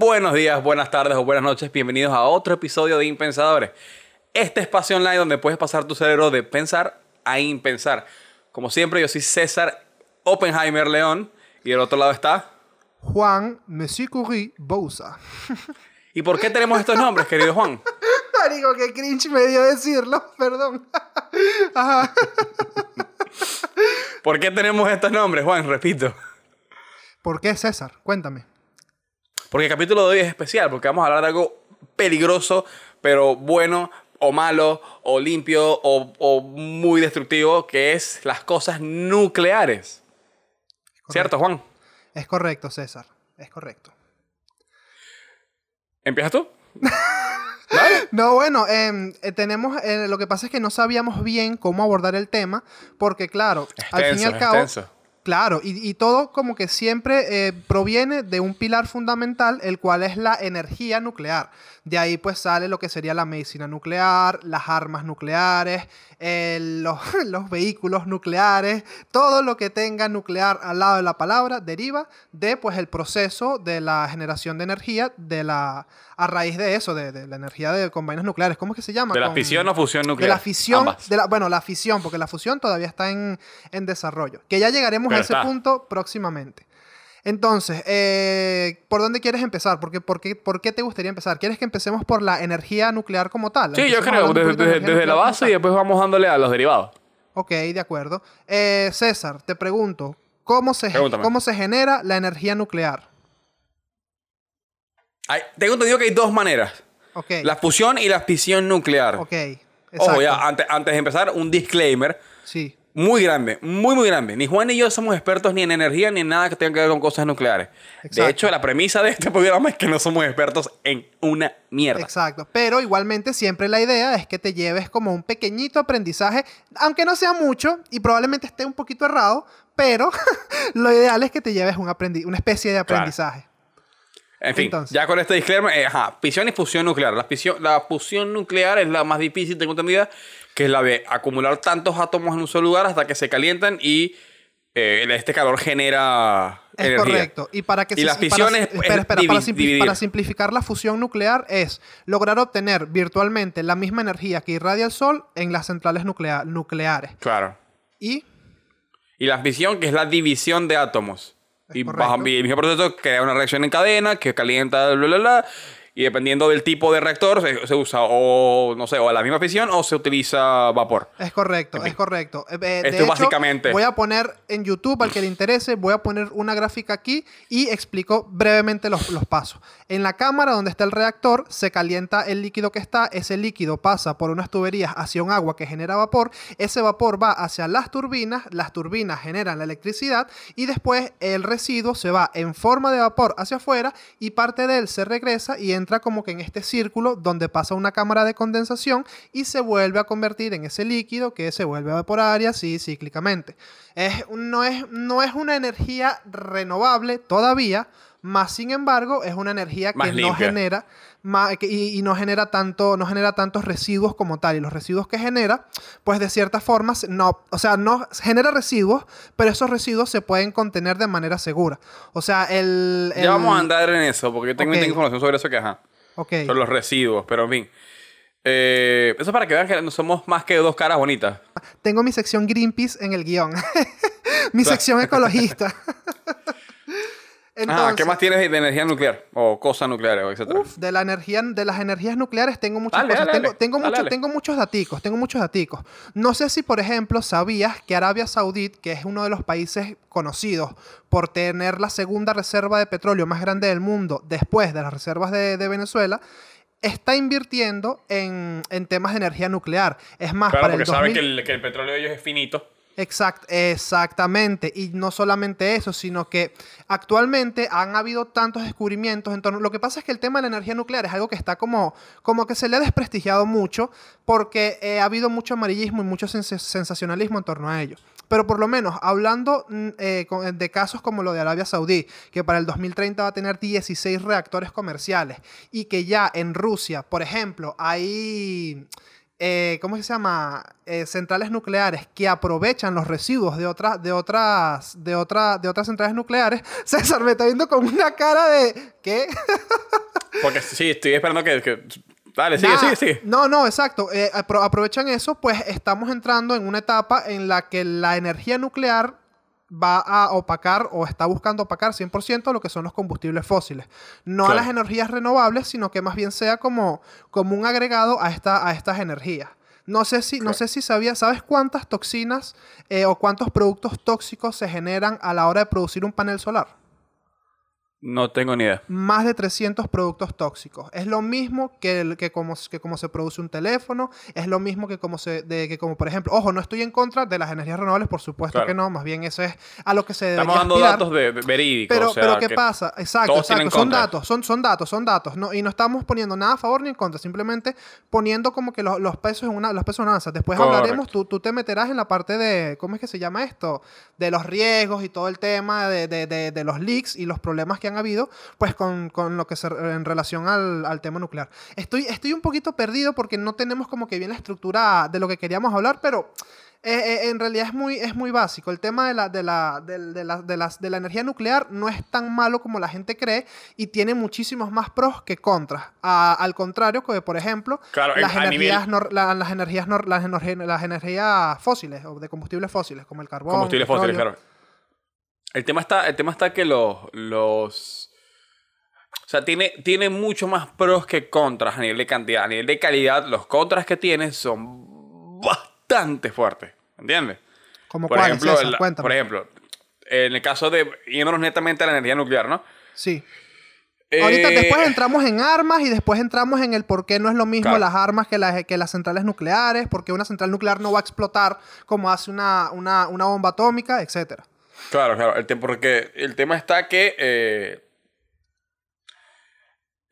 buenos días, buenas tardes o buenas noches. Bienvenidos a otro episodio de Impensadores. Este espacio online donde puedes pasar tu cerebro de pensar a impensar. Como siempre, yo soy César Oppenheimer León y del otro lado está... Juan Monsieur Curie Bouza. ¿Y por qué tenemos estos nombres, querido Juan? Marico, qué cringe me dio decirlo, perdón. Ajá. ¿Por qué tenemos estos nombres, Juan? Repito. ¿Por qué César? Cuéntame. Porque el capítulo de hoy es especial, porque vamos a hablar de algo peligroso, pero bueno, o malo, o limpio, o, o muy destructivo, que es las cosas nucleares. ¿Cierto, Juan? Es correcto, César. Es correcto. ¿Empiezas tú? ¿Vale? No, bueno, em, eh, tenemos. eh, lo que pasa es que no sabíamos bien cómo abordar el tema, porque, claro, al fin y al cabo. extenso. Claro, y, y todo como que siempre eh, proviene de un pilar fundamental, el cual es la energía nuclear. De ahí pues sale lo que sería la medicina nuclear, las armas nucleares, eh, los, los vehículos nucleares, todo lo que tenga nuclear al lado de la palabra deriva de pues el proceso de la generación de energía de la a raíz de eso, de, de la energía de, con vainas nucleares. ¿Cómo es que se llama? ¿De la Con- fisión o fusión de nuclear? la fisión, de la, bueno, la fisión, porque la fusión todavía está en, en desarrollo. Que ya llegaremos Pero a ese está. punto próximamente. Entonces, eh, ¿por dónde quieres empezar? ¿Por qué, por, qué, ¿Por qué te gustaría empezar? ¿Quieres que empecemos por la energía nuclear como tal? Sí, yo creo, desde, desde- la base y después vamos dándole a los derivados. Ok, de acuerdo. Eh, César, te pregunto, ¿cómo se, Pregúntame. ¿cómo se genera la energía nuclear? Hay- tengo entendido que hay dos maneras. Ok, La fusión y la fisión nuclear. ok, Ojo, ya, antes, antes de empezar, un disclaimer Sí, muy grande, muy, muy grande. Ni Juan ni yo somos expertos ni en energía ni en nada que tenga que ver con cosas nucleares. Exacto. De hecho, la premisa de este programa es que no somos expertos en una mierda. Exacto, pero igualmente siempre la idea es que te lleves como un pequeñito aprendizaje, aunque no sea mucho y probablemente esté un poquito errado, pero lo ideal es que te lleves un aprendi- una especie de Claro. aprendizaje. En fin, Entonces. ya con este disclaimer, eh, ajá, fisión y fusión nuclear. La, fisión, la fusión nuclear es la más difícil, tengo entendida, que es la de acumular tantos átomos en un solo lugar hasta que se calientan y eh, este calor genera Es energía. correcto. Y para que Y la para- fisión es- espera, es espera, para, simpli- para simplificar la fusión nuclear es lograr obtener virtualmente la misma energía que irradia el Sol en las centrales nuclea- nucleares. Claro. Y Y la fisión, que es la división de átomos. Es y correcto. bajo el mismo proceso crea una reacción en cadena que calienta, bla, bla, bla. Y dependiendo del tipo de reactor, se, se usa o, no sé, o la misma fisión o se utiliza vapor. Es correcto, En fin. es correcto. Eh, eh, de Esto hecho, básicamente- Voy a poner en YouTube, al que le interese, voy a poner una gráfica aquí y explico brevemente los, los pasos. En la cámara donde está el reactor, se calienta el líquido que está, ese líquido pasa por unas tuberías hacia un agua que genera vapor, ese vapor va hacia las turbinas, las turbinas generan la electricidad y después el residuo se va en forma de vapor hacia afuera y parte de él se regresa y entra como que en este círculo donde pasa una cámara de condensación y se vuelve a convertir en ese líquido que se vuelve a evaporar y así cíclicamente. Es, no, es, no es una energía renovable todavía, más sin embargo es una energía que Más no limpia. genera ma- que- y, y no genera tanto no genera tantos residuos como tal y los residuos que genera pues de cierta forma no o sea no genera residuos pero esos residuos se pueden contener de manera segura o sea el, el- Ya vamos a andar en eso, porque yo tengo, Ok. tengo información sobre eso que, ajá, ok sobre los residuos, pero en fin. Eh, eso es para que vean que no somos más que dos caras bonitas. tengo mi sección Greenpeace en el guion mi sección ecologista Ah, ¿qué más tienes de energía nuclear? O cosas nucleares, o etcétera. Uf, de la energía, de las energías nucleares tengo muchas Dale, cosas. dale, tengo, dale. tengo, Dale, mucho- dale. tengo muchos daticos, tengo muchos daticos. No sé si, por ejemplo, sabías que Arabia Saudí, que es uno de los países conocidos por tener la segunda reserva de petróleo más grande del mundo después de las reservas de, de Venezuela, está invirtiendo en, en temas de energía nuclear. Es más, Claro, para porque el saben 2000... que el, que el petróleo de ellos es finito. Exact, exactamente. Y no solamente eso, sino que actualmente han habido tantos descubrimientos en torno. Lo que pasa es que el tema de la energía nuclear es algo que está como, como que se le ha desprestigiado mucho porque eh, ha habido mucho amarillismo y mucho sens- sensacionalismo en torno a ello. Pero por lo menos, hablando mm, eh, de casos como lo de Arabia Saudí, que para el 2030 va a tener 16 reactores comerciales, y que ya en Rusia, por ejemplo, hay eh, ¿cómo se llama? Eh, centrales nucleares que aprovechan los residuos de otras, de otras, de otra, de otras centrales nucleares, César me está viendo con una cara de ¿qué? Porque sí, estoy esperando que, que- Dale, sigue, Nada. sigue, sigue. No, no, exacto. Eh, apro- aprovechan eso, pues estamos entrando en una etapa en la que la energía nuclear va a opacar o está buscando opacar 100% lo que son los combustibles fósiles. No a las energías renovables, sino que más bien sea como, como un agregado a, esta, a estas energías. No sé si, no sé si sabías, ¿sabes cuántas toxinas eh, o cuántos productos tóxicos se generan a la hora de producir un panel solar? No tengo ni idea. más de 300 productos tóxicos. Es lo mismo que, el- que, como, que como se produce un teléfono, es lo mismo que como, se, de, que como por ejemplo, ojo, no estoy en contra de las energías renovables, por supuesto Claro. que no, más bien eso es a lo que se debería Estamos dando aspirar. datos de, de- verídicos. Pero, o sea, pero ¿qué pasa? Exacto, exacto. Son contra. datos, son, son datos, son datos. No, y no estamos poniendo nada a favor ni en contra, simplemente poniendo como que los, los pesos en una, los pesos en una. Después hablaremos, tú, tú te meterás en la parte de, ¿cómo es que se llama esto? De los riesgos y todo el tema de, de- de- de los leaks y los problemas que han habido, pues con, con lo que se, en relación al, al tema nuclear. Estoy, estoy un poquito perdido porque no tenemos como que bien la estructura de lo que queríamos hablar, pero eh, eh, en realidad es muy, es muy básico. El tema de la, de, la, del- de, la, de, las- de la energía nuclear no es tan malo como la gente cree y tiene muchísimos más pros que contras. A- al contrario, que por ejemplo, Claro, las, energías nivel- nor- la- las, energías las, energi- las energías fósiles o de combustibles fósiles, como el carbón. Combustibles fósiles, claro. El tema está, el tema está que los, los... O sea, tiene, tiene mucho más pros que contras a nivel de cantidad. A nivel de calidad, los contras que tiene son bastante fuertes. ¿Entiendes? Como Por cuáles, ejemplo, la- por ejemplo, en el caso de yéndonos netamente a la energía nuclear, ¿no? Sí. Ahorita Eh, después entramos en armas y después entramos en el por qué no es lo mismo Claro. las armas que, las que las centrales nucleares, porque una central nuclear no va a explotar como hace una, una, una bomba atómica, etcétera. Claro, claro. El porque el tema está que eh,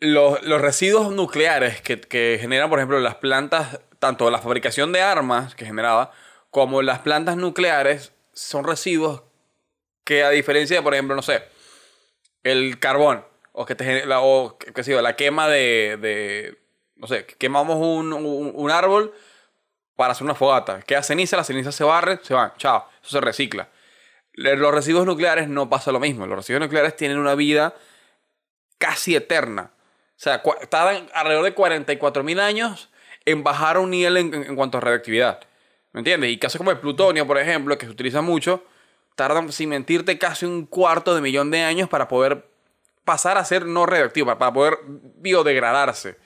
los, los residuos nucleares que, que generan, por ejemplo, las plantas, tanto la fabricación de armas que generaba, como las plantas nucleares, son residuos que a diferencia de, por ejemplo, no sé, el carbón, o que te la, o, qué- sé yo, la quema de, de, no sé, que quemamos un, un, un árbol para hacer una fogata. Queda ceniza, la ceniza se barre, se van, chao, eso se recicla. Los residuos nucleares no pasa lo mismo. Los residuos nucleares tienen una vida casi eterna. O sea, tardan alrededor de 44.000 años en bajar un nivel en, cuanto a radioactividad. ¿Me entiendes? Y casos como el plutonio, por ejemplo, que se utiliza mucho, tardan, sin mentirte, casi un cuarto de millón de años para poder pasar a ser no radioactivo, para poder biodegradarse.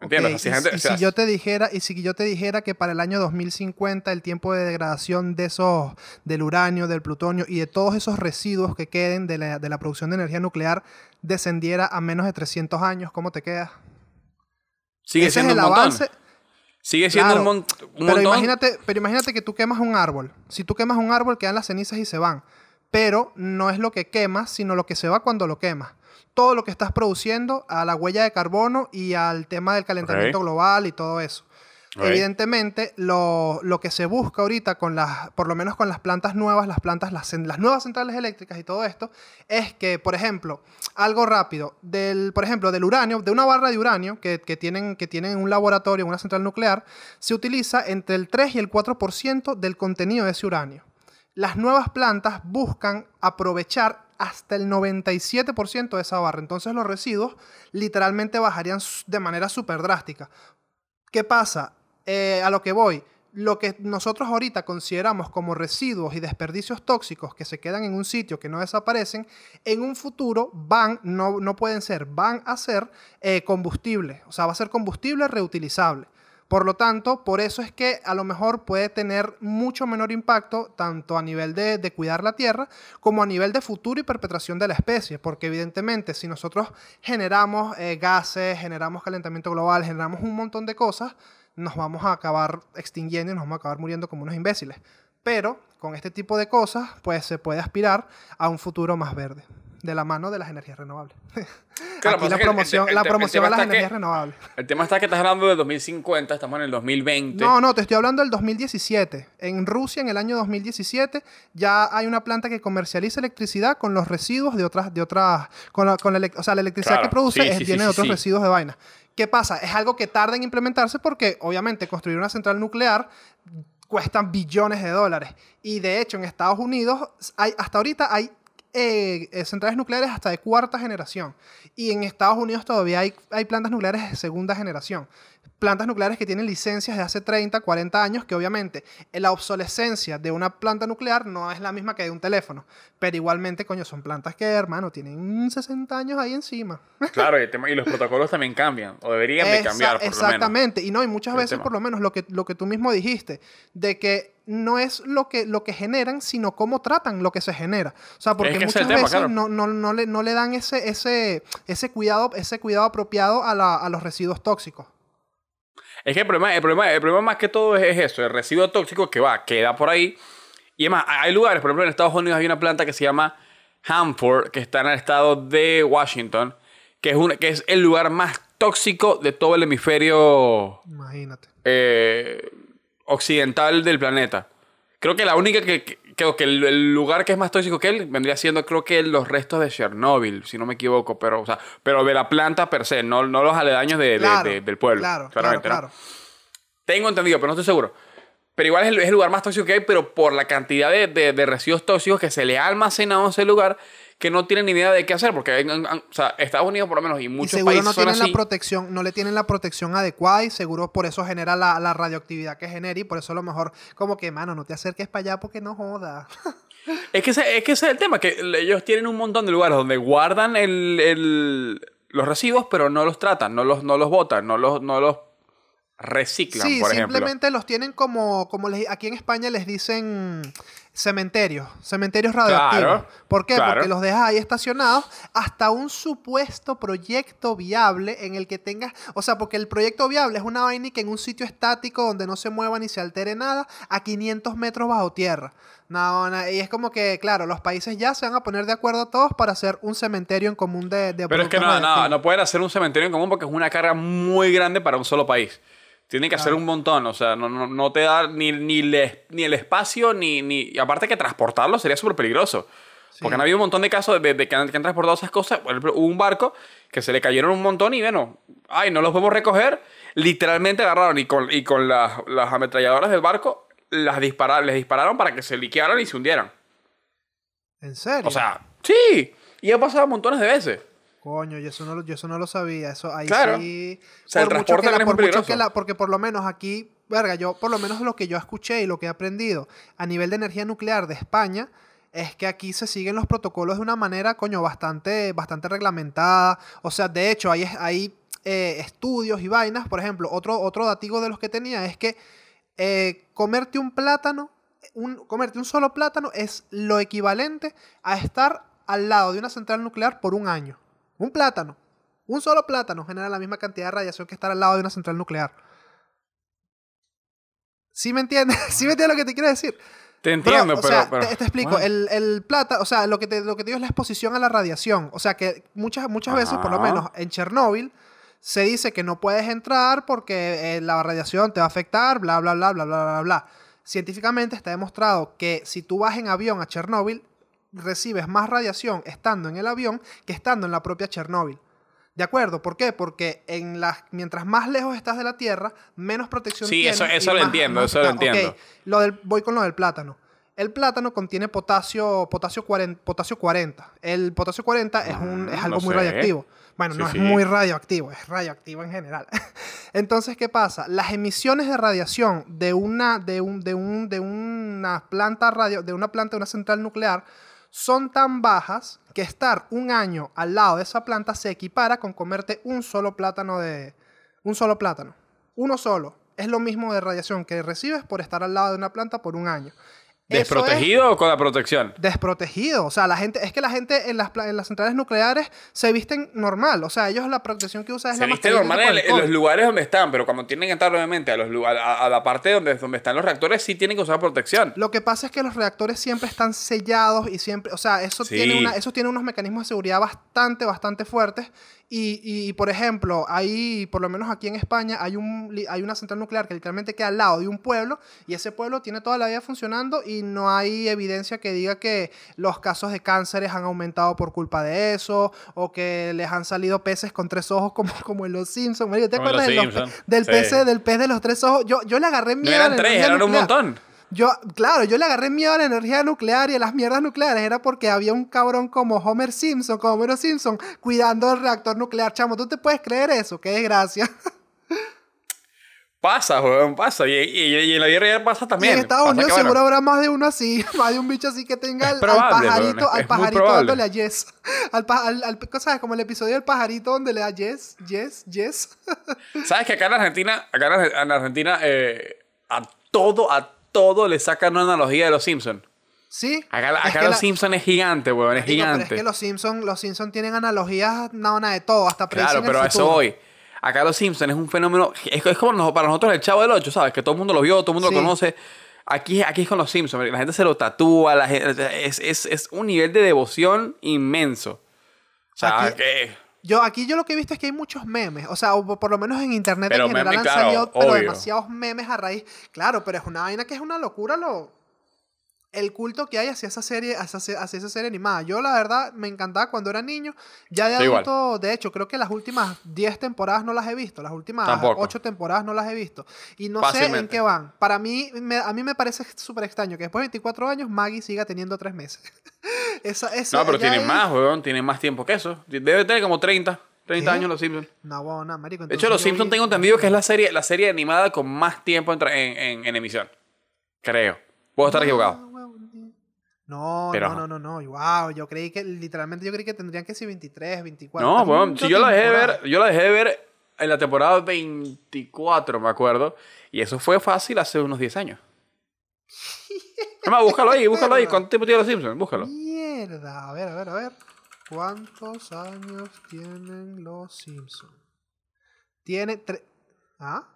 ¿Me entiendes? Y, gente- y o sea, si yo te dijera, y si yo te dijera que para el año 2050 el tiempo de degradación de esos, del uranio, del plutonio y de todos esos residuos que queden de la, de la producción de energía nuclear descendiera a menos de 300 años, ¿cómo te queda? sigue Ese es siendo el un montón. avance. Sigue siendo Claro, un, mon- un pero montón. imagínate, pero imagínate que tú quemas un árbol. Si tú quemas un árbol, quedan las cenizas y se van. Pero no es lo que quemas, sino lo que se va cuando lo quemas. Todo lo que estás produciendo a la huella de carbono y al tema del calentamiento global y todo eso. Evidentemente, lo, lo que se busca ahorita con las, por lo menos con las plantas nuevas, las plantas, las, nuevas centrales eléctricas y todo esto, es que, por ejemplo, algo rápido, del, por ejemplo, del uranio, de una barra de uranio que, que tienen, que tienen en un laboratorio, en una central nuclear, se utiliza entre el 3 y el 4% del contenido de ese uranio. Las nuevas plantas buscan aprovechar hasta el 97% de esa barra. Entonces los residuos literalmente bajarían de manera súper drástica. ¿Qué pasa? Eh, a lo que voy, lo que nosotros ahorita consideramos como residuos y desperdicios tóxicos que se quedan en un sitio que no desaparecen, en un futuro van, no, no pueden ser, van a ser eh, combustible. O sea, va a ser combustible reutilizable. Por lo tanto, por eso es que a lo mejor puede tener mucho menor impacto, tanto a nivel de, de cuidar la tierra, como a nivel de futuro y perpetuación de la especie. Porque evidentemente, si nosotros generamos eh, gases, generamos calentamiento global, generamos un montón de cosas, nos vamos a acabar extinguiendo y nos vamos a acabar muriendo como unos imbéciles. Pero con este tipo de cosas, pues se puede aspirar a un futuro más verde, de la mano de las energías renovables. Claro, Aquí la el- promoción, el- la promoción a las que- energías renovables. El tema está que estás hablando de 2050, estamos en el 2020. No, no, te estoy hablando del 2017. En Rusia, en el año 2017, ya hay una planta que comercializa electricidad con los residuos de otras, de otras, con la, con la o sea, la electricidad Claro, que produce sí, es- sí, sí, viene de otros residuos de vaina. ¿Qué pasa? Es algo que tarda en implementarse porque, obviamente, construir una central nuclear cuesta billones de dólares. Y de hecho, en Estados Unidos, hay, hasta ahorita hay eh, centrales nucleares hasta de cuarta generación. Y en Estados Unidos todavía hay, hay plantas nucleares de segunda generación plantas nucleares que tienen licencias de hace 30, 40 años, que obviamente la obsolescencia de una planta nuclear no es la misma que de un teléfono. Pero igualmente, coño, son plantas que, hermano, tienen 60 años ahí encima. Claro, y, los protocolos también cambian, o deberían de cambiar. Por exactamente, lo y no, y muchas veces, por lo menos, lo que, lo que tú mismo dijiste, de que no es lo que, lo que generan, sino cómo tratan lo que se genera. O sea, porque muchas veces no, no, no, le, no le dan ese, ese, ese, cuidado, ese cuidado apropiado a, la, a los residuos tóxicos. Es que el problema, el problema, el problema más que todo es, eso, el residuo tóxico que va, queda por ahí. Y además, hay lugares, por ejemplo, en Estados Unidos hay una planta que se llama Hanford, que está en el estado de Washington, que es, un, que es el lugar más tóxico de todo el hemisferio Imagínate. Eh, occidental del planeta. Creo que la única que, creo que el, lugar que es más tóxico que él vendría siendo, creo que los restos de Chernobyl, si no me equivoco, pero, o sea, pero de la planta per se, no, no los aledaños de, del pueblo. Claro, claro, Tengo entendido, pero no estoy seguro. Pero igual es el, lugar más tóxico que hay, pero por la cantidad de, de, residuos tóxicos que se le ha almacenado en ese lugar, que no tienen ni idea de qué hacer, porque o sea, Estados Unidos por lo menos y muchos y seguro no tienen la protección, no le tienen la protección adecuada y seguro por eso genera la, la, radioactividad que genera y por eso a lo mejor como que, mano, no te acerques para allá porque no joda. es que ese, es que ese es el tema, que ellos tienen un montón de lugares donde guardan el, el, los residuos, pero no los tratan, no los, no los botan, no los, no los reciclan, sí, por ejemplo. simplemente los tienen como, como aquí en España les dicen cementerios, cementerios radioactivos. ¿Por qué? Porque los dejas ahí estacionados hasta un supuesto proyecto viable en el que tengas, o sea, porque el proyecto viable es una vaina que en un sitio estático donde no se mueva ni se altere nada, a 500 metros bajo tierra. No, y es como que, claro, los países ya se van a poner de acuerdo todos para hacer un cementerio en común de... de Pero es que no, no, no pueden hacer un cementerio en común porque es una carga muy grande para un solo país. Tienen que hacer un montón, o sea, no, no, no te da ni, ni, ni el espacio, ni, ni... Y aparte que transportarlo sería súper peligroso. Porque han habido un montón de casos de, que, han, transportado esas cosas. Por ejemplo, hubo un barco que se le cayeron un montón y bueno, ay, no los podemos recoger. Literalmente agarraron y con, y con las, las ametralladoras del barco las dispararon, les dispararon para que se liquearan y se hundieran. ¿En serio? O sea, sí. Y ha pasado montones de veces. Coño, yo eso no, yo eso no lo sabía. Eso ahí claro. sí. O sea, el transporte que por mucho que la, Porque por lo menos aquí, verga, yo, por lo menos lo que yo escuché y lo que he aprendido a nivel de energía nuclear de España, es que aquí se siguen los protocolos de una manera, coño, bastante, bastante reglamentada. O sea, de hecho, hay, hay eh, estudios y vainas. Por ejemplo, otro, otro datigo de los que tenía es que eh, comerte un plátano, un, comerte un solo plátano es lo equivalente a estar al lado de una central nuclear por un año. Un plátano. Un solo plátano genera la misma cantidad de radiación que estar al lado de una central nuclear. ¿Sí me entiendes? ¿Sí me entiendes lo que te quiero decir? Te entiendo, pero, o sea, te, explico. El, el, plata, o sea, lo que, te, lo que te digo es la exposición a la radiación. O sea, que muchas, muchas veces, por lo menos en Chernóbil, se dice que no puedes entrar porque eh, la radiación te va a afectar, bla, bla, bla, bla, bla, bla, bla. Científicamente está demostrado que si tú vas en avión a Chernóbil, recibes más radiación estando en el avión que estando en la propia Chernóbil. ¿De acuerdo? ¿Por qué? Porque en las, mientras más lejos estás de la Tierra, menos protección sí, tienes. Sí, eso, lo entiendo, eso lo entiendo. lo del, voy con lo del plátano. El plátano contiene potasio, potasio, 40, potasio 40. El potasio 40 es, un, es algo muy radioactivo. Bueno, no es muy radioactivo, es radioactivo en general. Entonces, ¿qué pasa? Las emisiones de radiación de una, de un, de un, de una planta radio, de una planta, de una central nuclear, son tan bajas que estar un año al lado de esa planta se equipara con comerte un solo plátano de un solo plátano. Uno solo. Es lo mismo de radiación que recibes por estar al lado de una planta por un año. ¿Desprotegido o con la protección? Desprotegido. O sea, la gente, es que la gente en las, en las centrales nucleares se visten normal. O sea, ellos la protección que usan es se la visten normal en, los lugares donde están, pero cuando tienen que entrar obviamente a, los, a, la parte donde, donde están los reactores, sí tienen que usar protección. Lo que pasa es que los reactores siempre están sellados y siempre, o sea, eso, tiene, una, eso tiene unos mecanismos de seguridad bastante, bastante fuertes Y, y, por ejemplo, ahí, por lo menos aquí en España, hay, un, hay una central nuclear que literalmente queda al lado de un pueblo y ese pueblo tiene toda la vida funcionando y no hay evidencia que diga que los casos de cánceres han aumentado por culpa de eso o que les han salido peces con tres ojos como, como en Los Simpsons. ¿Te acuerdas de los del, sí. pez, del pez de los tres ojos? Yo, yo le agarré miedo eran tres, eran un montón. Yo, claro, yo le agarré miedo a la energía nuclear y a las mierdas nucleares. Era porque había un cabrón como Homer Simpson, como Homero Simpson, cuidando el reactor nuclear. Chamo, ¿tú te puedes creer eso? Qué desgracia. Pasa, weón, pasa. Y, y- y en la vida real pasa y también. en Estados Pasa Unidos que, bueno, seguro habrá más de uno así. Más de un bicho así que tenga al, al probable, pajarito, weón, es- al es pajarito dándole a Yes. Al, al, al- ¿Sabes? Como el episodio del pajarito donde le da Yes, Yes, Yes. ¿Sabes que acá en Argentina, acá en Argentina, eh, a todo, a todo le sacan una analogía de los Simpsons? ¿Sí? Acá, Es acá que los la- Simpsons es gigante, weón, es Marico, pero gigante. es que los Simpsons los Simpson tienen analogías no, nada de todo, hasta Claro, el pero a eso voy. Acá los Simpsons es un fenómeno. Es, es como nos- para nosotros el Chavo del 8, ¿sabes? Que todo el mundo lo vio, todo el mundo Sí. lo conoce. Aquí, aquí es con los Simpsons. La gente se lo tatúa. La gente, es, es, es un nivel de devoción inmenso. O sea, Aquí- que. Yo, aquí yo lo que he visto es que hay muchos memes, o sea, o por lo menos en internet Pero en general memes, han claro, salido pero demasiados memes a raíz. Claro, pero es una vaina que es una locura lo el culto que hay hacia esa serie, hacia, hacia esa serie animada. Yo la verdad me encantaba cuando era niño. Ya de Sí, adulto, de hecho, creo que las últimas 10 temporadas no las he visto, las últimas Tampoco. 8 temporadas no las he visto. Y no sé en Fácilmente. qué van. Para mí, me- a mí me parece súper extraño que después de 24 años Maggie siga teniendo 3 meses. Esa, eso No, pero es- más, weón. Tienen más tiempo que eso. Debe tener como 30, 30 ¿Qué? años los Simpsons. No, bueno, nada, marico. De hecho, los Simpsons vi- tengo entendido que es la serie, la serie animada con más tiempo en, en, en- en emisión. Creo. Puedo estar equivocado. No, Pero- no, no, no, no. Wow, yo creí que, literalmente, yo creí que tendrían que ser 23, 24. No, mucho si yo la dejé ver, yo la dejé de ver en la temporada 24, me acuerdo. Y eso fue fácil hace unos 10 años. Además, búscalo ahí, búscalo ahí. ¿Cuánto tiempo tiene los Simpsons? Búscalo. Mierda. A ver, a ver, a ver. ¿Cuántos años tienen los Simpsons? Tiene tres. ¿Ah?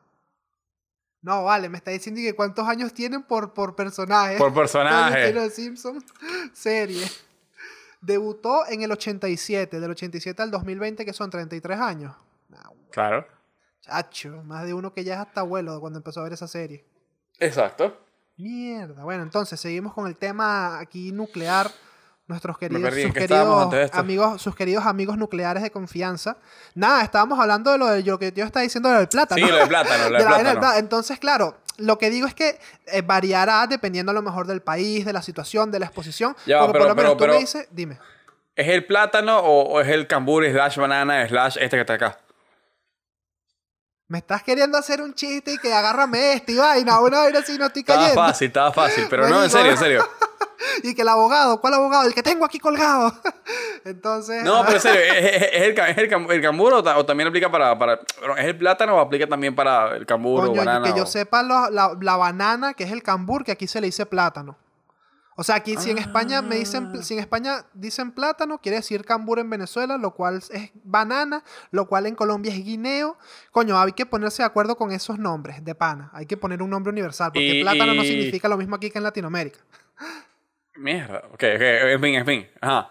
No, vale, me está diciendo que cuántos años tienen por, por personaje. Por ¿Cuántos años personaje. los Simpsons? Serie. Debutó en el 87, del 87 al 2020, que son 33 años. Nah, Claro. Chacho, más de uno que ya es hasta abuelo cuando empezó a ver esa serie. Exacto. Mierda. Bueno, entonces seguimos con el tema aquí nuclear. Nuestros queridos, amigos, sus queridos amigos nucleares de confianza. Nada, estábamos hablando de lo, de lo que yo estaba diciendo del plátano. Sí, lo de plátano, lo De la del plátano. Entonces, claro, lo que digo es que eh, variará dependiendo a lo mejor del país, de la situación, de la exposición. Ya, porque pero- por lo menos pero- tú pero- me dices, dime. ¿Es el plátano o, o es el cambur slash banana slash este que está acá? Me estás queriendo hacer un chiste y que agárrame este y vaina, una vaina así no estoy Estaba cayendo. fácil, estaba fácil. Pero no, en serio, en serio. Y que el abogado, ¿cuál abogado? El que tengo aquí colgado. Entonces. No, pero en serio, ¿es, es- el, es el, el cambur o, o también aplica para, para... ¿Es el plátano o aplica también para el cambur o Coño, banana? que yo o- sepa, lo- la, la banana, que es el cambur, que aquí se le dice plátano. O sea, aquí si en España me dicen, Ah. si en España dicen plátano, quiere decir cambur en Venezuela, lo cual es banana, lo cual en Colombia es guineo. Coño, hay que ponerse de acuerdo con esos nombres de pana. Hay que poner un nombre universal, porque Y- plátano no y- significa lo mismo aquí que en Latinoamérica. Mierda, ok, ok, en fin, en fin. Ajá.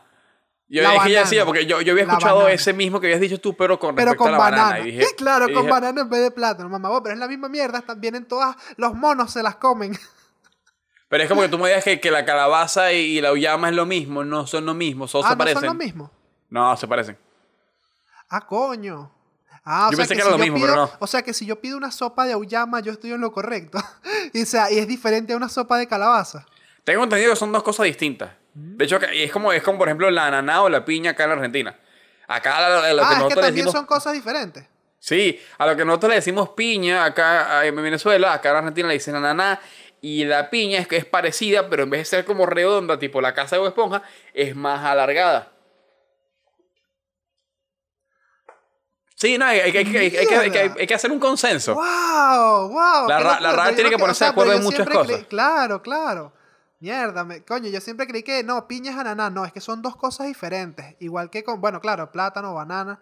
Yo, La es que ya decía, porque yo, yo había escuchado banana. ese mismo que habías dicho tú, pero con Pero respecto con a la banana. banana. Y dije- claro, y con dije, banana en vez de plátano, mamá. vos, pero es la misma mierda. Vienen todas, los monos se las comen. Pero es como que tú me digas que, que la calabaza y, la uyama es lo mismo, no son lo mismo, solo ah, se no parecen. son lo mismo. No, se parecen. Ah, coño. Ah, o Yo sea pensé que, que era si lo mismo, pido, pero no. O sea que si yo pido una sopa de auyama, yo estoy en lo correcto. y, o sea, y es diferente a una sopa de calabaza. Tengo entendido que son dos cosas distintas. De hecho, es como, es como por ejemplo la ananá o la piña acá en la Argentina. Acá la- la- lo que ah, es que nosotros le también decimos... son cosas diferentes. Sí, a lo que nosotros le decimos piña acá en Venezuela, acá en Argentina le dicen ananá. Y la piña es que es parecida, pero en vez de ser como redonda, tipo la casa de Esponja, es más alargada. Sí, no, hay, hay- hay- hay- que- hay que- hay que- hay que hacer un consenso. ¡Wow! ¡Wow! La la RAE yo tiene que ponerse de acuerdo en muchas cosas. claro, claro. Mierda, me- coño, yo siempre creí que no, piña es ananá. No, es que son dos cosas diferentes. Igual que con, bueno, claro, plátano, banana,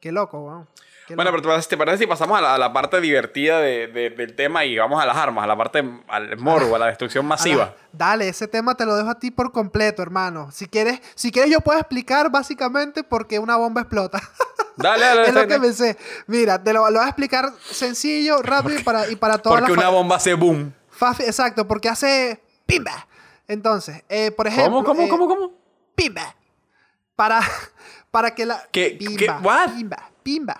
Qué loco, weón. Qué Bueno, loco. pero ¿te parece, si pasamos a la, a la parte divertida de- de- del tema y vamos a las armas, a la parte, al morbo, a la destrucción masiva? Dale, ese tema te lo dejo a ti por completo, hermano. Si quieres, si quieres yo puedo explicar básicamente por qué una bomba explota. Dale, dale, es lo que me sé. Mira, te lo, lo voy a explicar sencillo, rápido y para, y para toda Porque una bomba hace boom. Exacto, porque hace pimba. Entonces, eh, por ejemplo. ¿Cómo, cómo, eh, cómo, cómo? Pimba. Para, para que la. ¿Qué- Pimba. qué- what? Pimba. Pimba.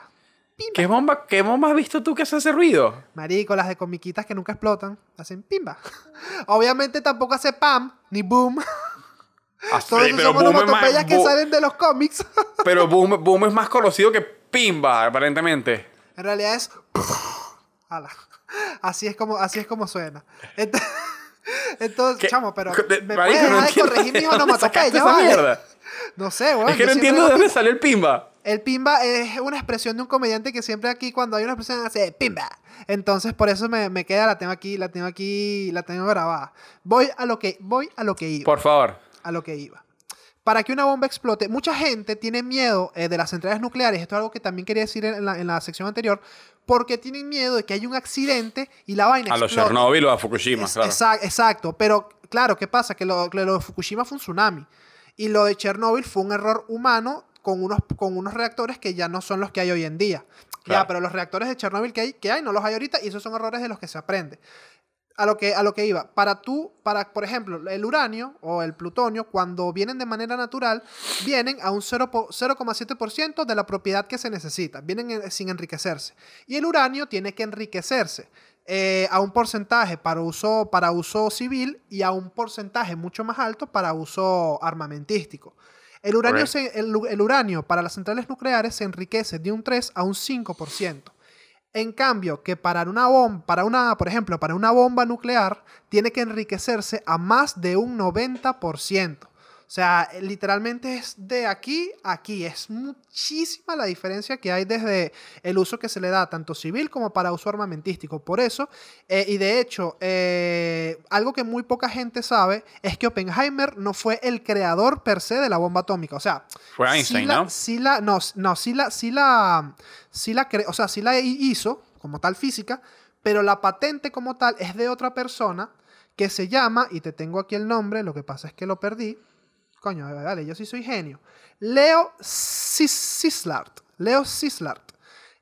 Pimba. ¿Qué bomba, ¿Qué bomba has visto tú que hace ese ruido? Marico, las de comiquitas que nunca explotan, hacen pimba. Obviamente tampoco hace pam ni boom. Ah, Todos esos son boom es más- onomatopeyas que salen de los cómics. pero boom, boom es más conocido que pimba, aparentemente. en realidad es. Ala. Así es como, así es como suena. Ent- Entonces, ¿Qué? chamo, pero ¿me marico, puedes no dejar de corregir mis onomatopeyas, vale? mierda. No sé, weón. es que no entiendo de dónde salió el pimba. El pimba es una expresión de un comediante que siempre aquí cuando hay una expresión hace pimba. Entonces por eso me, me queda, la tengo aquí, la tengo aquí, la tengo grabada. Voy a lo que, voy a lo que iba. Por favor. A lo que iba. Para que una bomba explote, mucha gente tiene miedo eh, de las centrales nucleares, esto es algo que también quería decir en la, en la sección anterior, porque tienen miedo de que haya un accidente y la vaina A los explote. Chernobyl o a Fukushima, Es- claro. exacto, pero claro, ¿qué pasa? Que lo, lo de Fukushima fue un tsunami y lo de Chernobyl fue un error humano con unos, con unos reactores que ya no son los que hay hoy en día. Claro. Ya, pero los reactores de Chernobyl que hay, que hay no los hay ahorita y esos son errores de los que se aprende. A lo que, a lo que iba, para tú, para, por ejemplo, el uranio o el plutonio, cuando vienen de manera natural, vienen a un 0 po- 0,7% de la propiedad que se necesita, vienen en- sin enriquecerse. Y el uranio tiene que enriquecerse eh, a un porcentaje para uso, para uso civil y a un porcentaje mucho más alto para uso armamentístico. El uranio, se- el, el uranio para las centrales nucleares se enriquece de un 3 a un 5%. En cambio, que para una bomba, para una, por ejemplo, para una bomba nuclear, tiene que enriquecerse a más de un 90%. O sea, literalmente es de aquí a aquí. Es muchísima la diferencia que hay desde el uso que se le da tanto civil como para uso armamentístico. Por eso, eh, y de hecho, eh, algo que muy poca gente sabe es que Oppenheimer no fue el creador per se de la bomba atómica. O sea, Fue sí Einstein, la- ¿no? Sí la, no, no, sí la, sí la, sí la, cre- o sea, sí la hizo como tal física, pero la patente como tal es de otra persona que se llama, y te tengo aquí el nombre, lo que pasa es que lo perdí. Coño, vale, yo sí soy genio. Leo Sis- Szilard. Leo Szilard.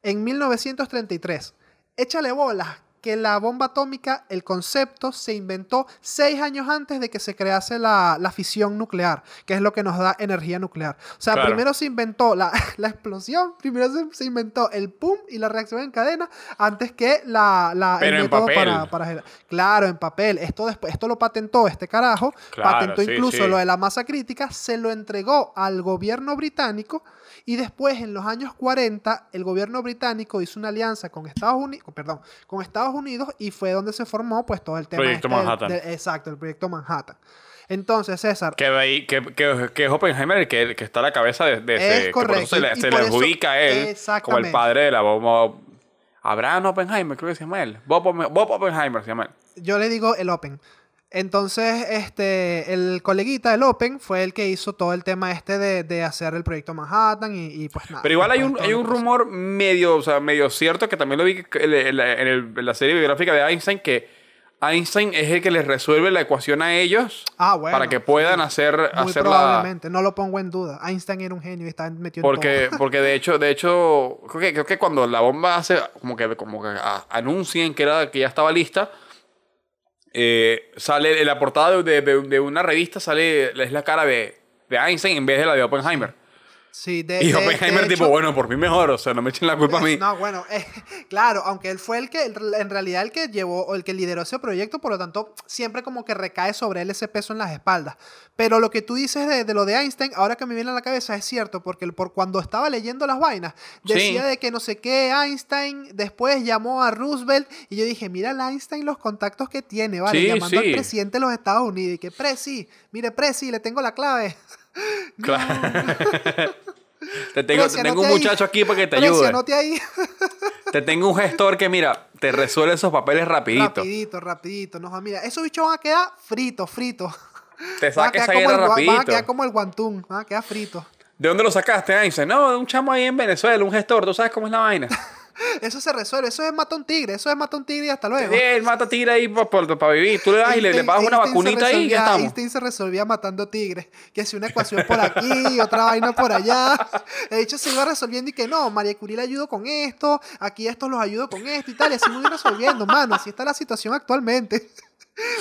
En 1933. Échale bolas que la bomba atómica, el concepto, se inventó seis años antes de que se crease la, la fisión nuclear, que es lo que nos da energía nuclear. O sea, Claro. primero se inventó la, la explosión, primero se, se inventó el pum y la reacción en cadena antes que la, la- Pero el en método papel. para, Claro, en papel. Esto, después, esto lo patentó este carajo. Claro, patentó sí, incluso sí. lo de la masa crítica, se lo entregó al gobierno británico y después en los años 40 el gobierno británico hizo una alianza con Estados Unidos, perdón, con Estados Unidos y fue donde se formó pues todo el tema Proyecto este del- Manhattan. del- exacto, el proyecto Manhattan. Entonces, César, Que, que, que, que es Oppenheimer el que, está a la cabeza de, de Es ese. correcto, se le, se le adjudica a él como el padre de la bomba. Abraham Oppenheimer, creo que se llama él. Bob, Bob Oppenheimer se llama él. yo le digo el Open. Entonces, este, el coleguita del Open fue el que hizo todo el tema este de, de hacer el proyecto Manhattan y, y, pues nada. Pero igual hay un, hay un rumor medio, o sea, medio cierto que también lo vi en, en la, en el- en la serie biográfica de Einstein que Einstein es el que les resuelve la ecuación a ellos Ah, bueno, para que puedan hacer, Muy hacer la... no lo pongo en duda. Einstein era un genio y está metido en Porque, todo. porque de hecho, de hecho, creo que, creo que cuando la bomba hace, como que, como que a- anuncien que, era, que ya estaba lista, eh, sale en la portada de, de- de una revista, sale, es la cara de, de Einstein en vez de la de Oppenheimer. Sí, de, Y Oppenheimer tipo, hecho- bueno, por mí mejor, o sea, no me echen la culpa a mí. No, bueno, eh, claro, aunque él fue el que, en realidad el que llevó, o el que lideró ese proyecto, por lo tanto, siempre como que recae sobre él ese peso en las espaldas. Pero lo que tú dices de, de lo de Einstein, ahora que me viene a la cabeza, es cierto, porque por cuando estaba leyendo las vainas, decía Sí. de que no sé qué, Einstein después llamó a Roosevelt, y yo dije, mira el Einstein los contactos que tiene, ¿vale? Sí, Llamando al presidente de los Estados Unidos, y que, Presi, mire, Presi, le tengo la clave. Claro. te tengo, te Precio, tengo un ahí. muchacho aquí para que te ayude. ahí. Te tengo un gestor que, mira, te resuelve esos papeles rapidito. Rapidito, rapidito. No, mira, esos bichos van a quedar fritos, fritos. Te saca esa guerra el gua- Van a rapidito. quedar como el guantún, van a quedar fritos. ¿De dónde lo sacaste, Einstein? No, de un chamo ahí en Venezuela, un gestor. ¿Tú sabes cómo es la vaina? Eso se resuelve, eso es mata un tigre, eso es mata un tigre y hasta luego. Sí, él mata tigre ahí para vivir. Tú le das y le, le pagas una Einstein vacunita ahí y ya estamos. Einstein se resolvía matando tigres. Que si una ecuación por aquí, otra vaina por allá. De hecho, se iba resolviendo y que no, María Curie le ayudo con esto, aquí estos los ayudo con esto y tal. Y así me voy resolviendo, mano. Así está la situación actualmente.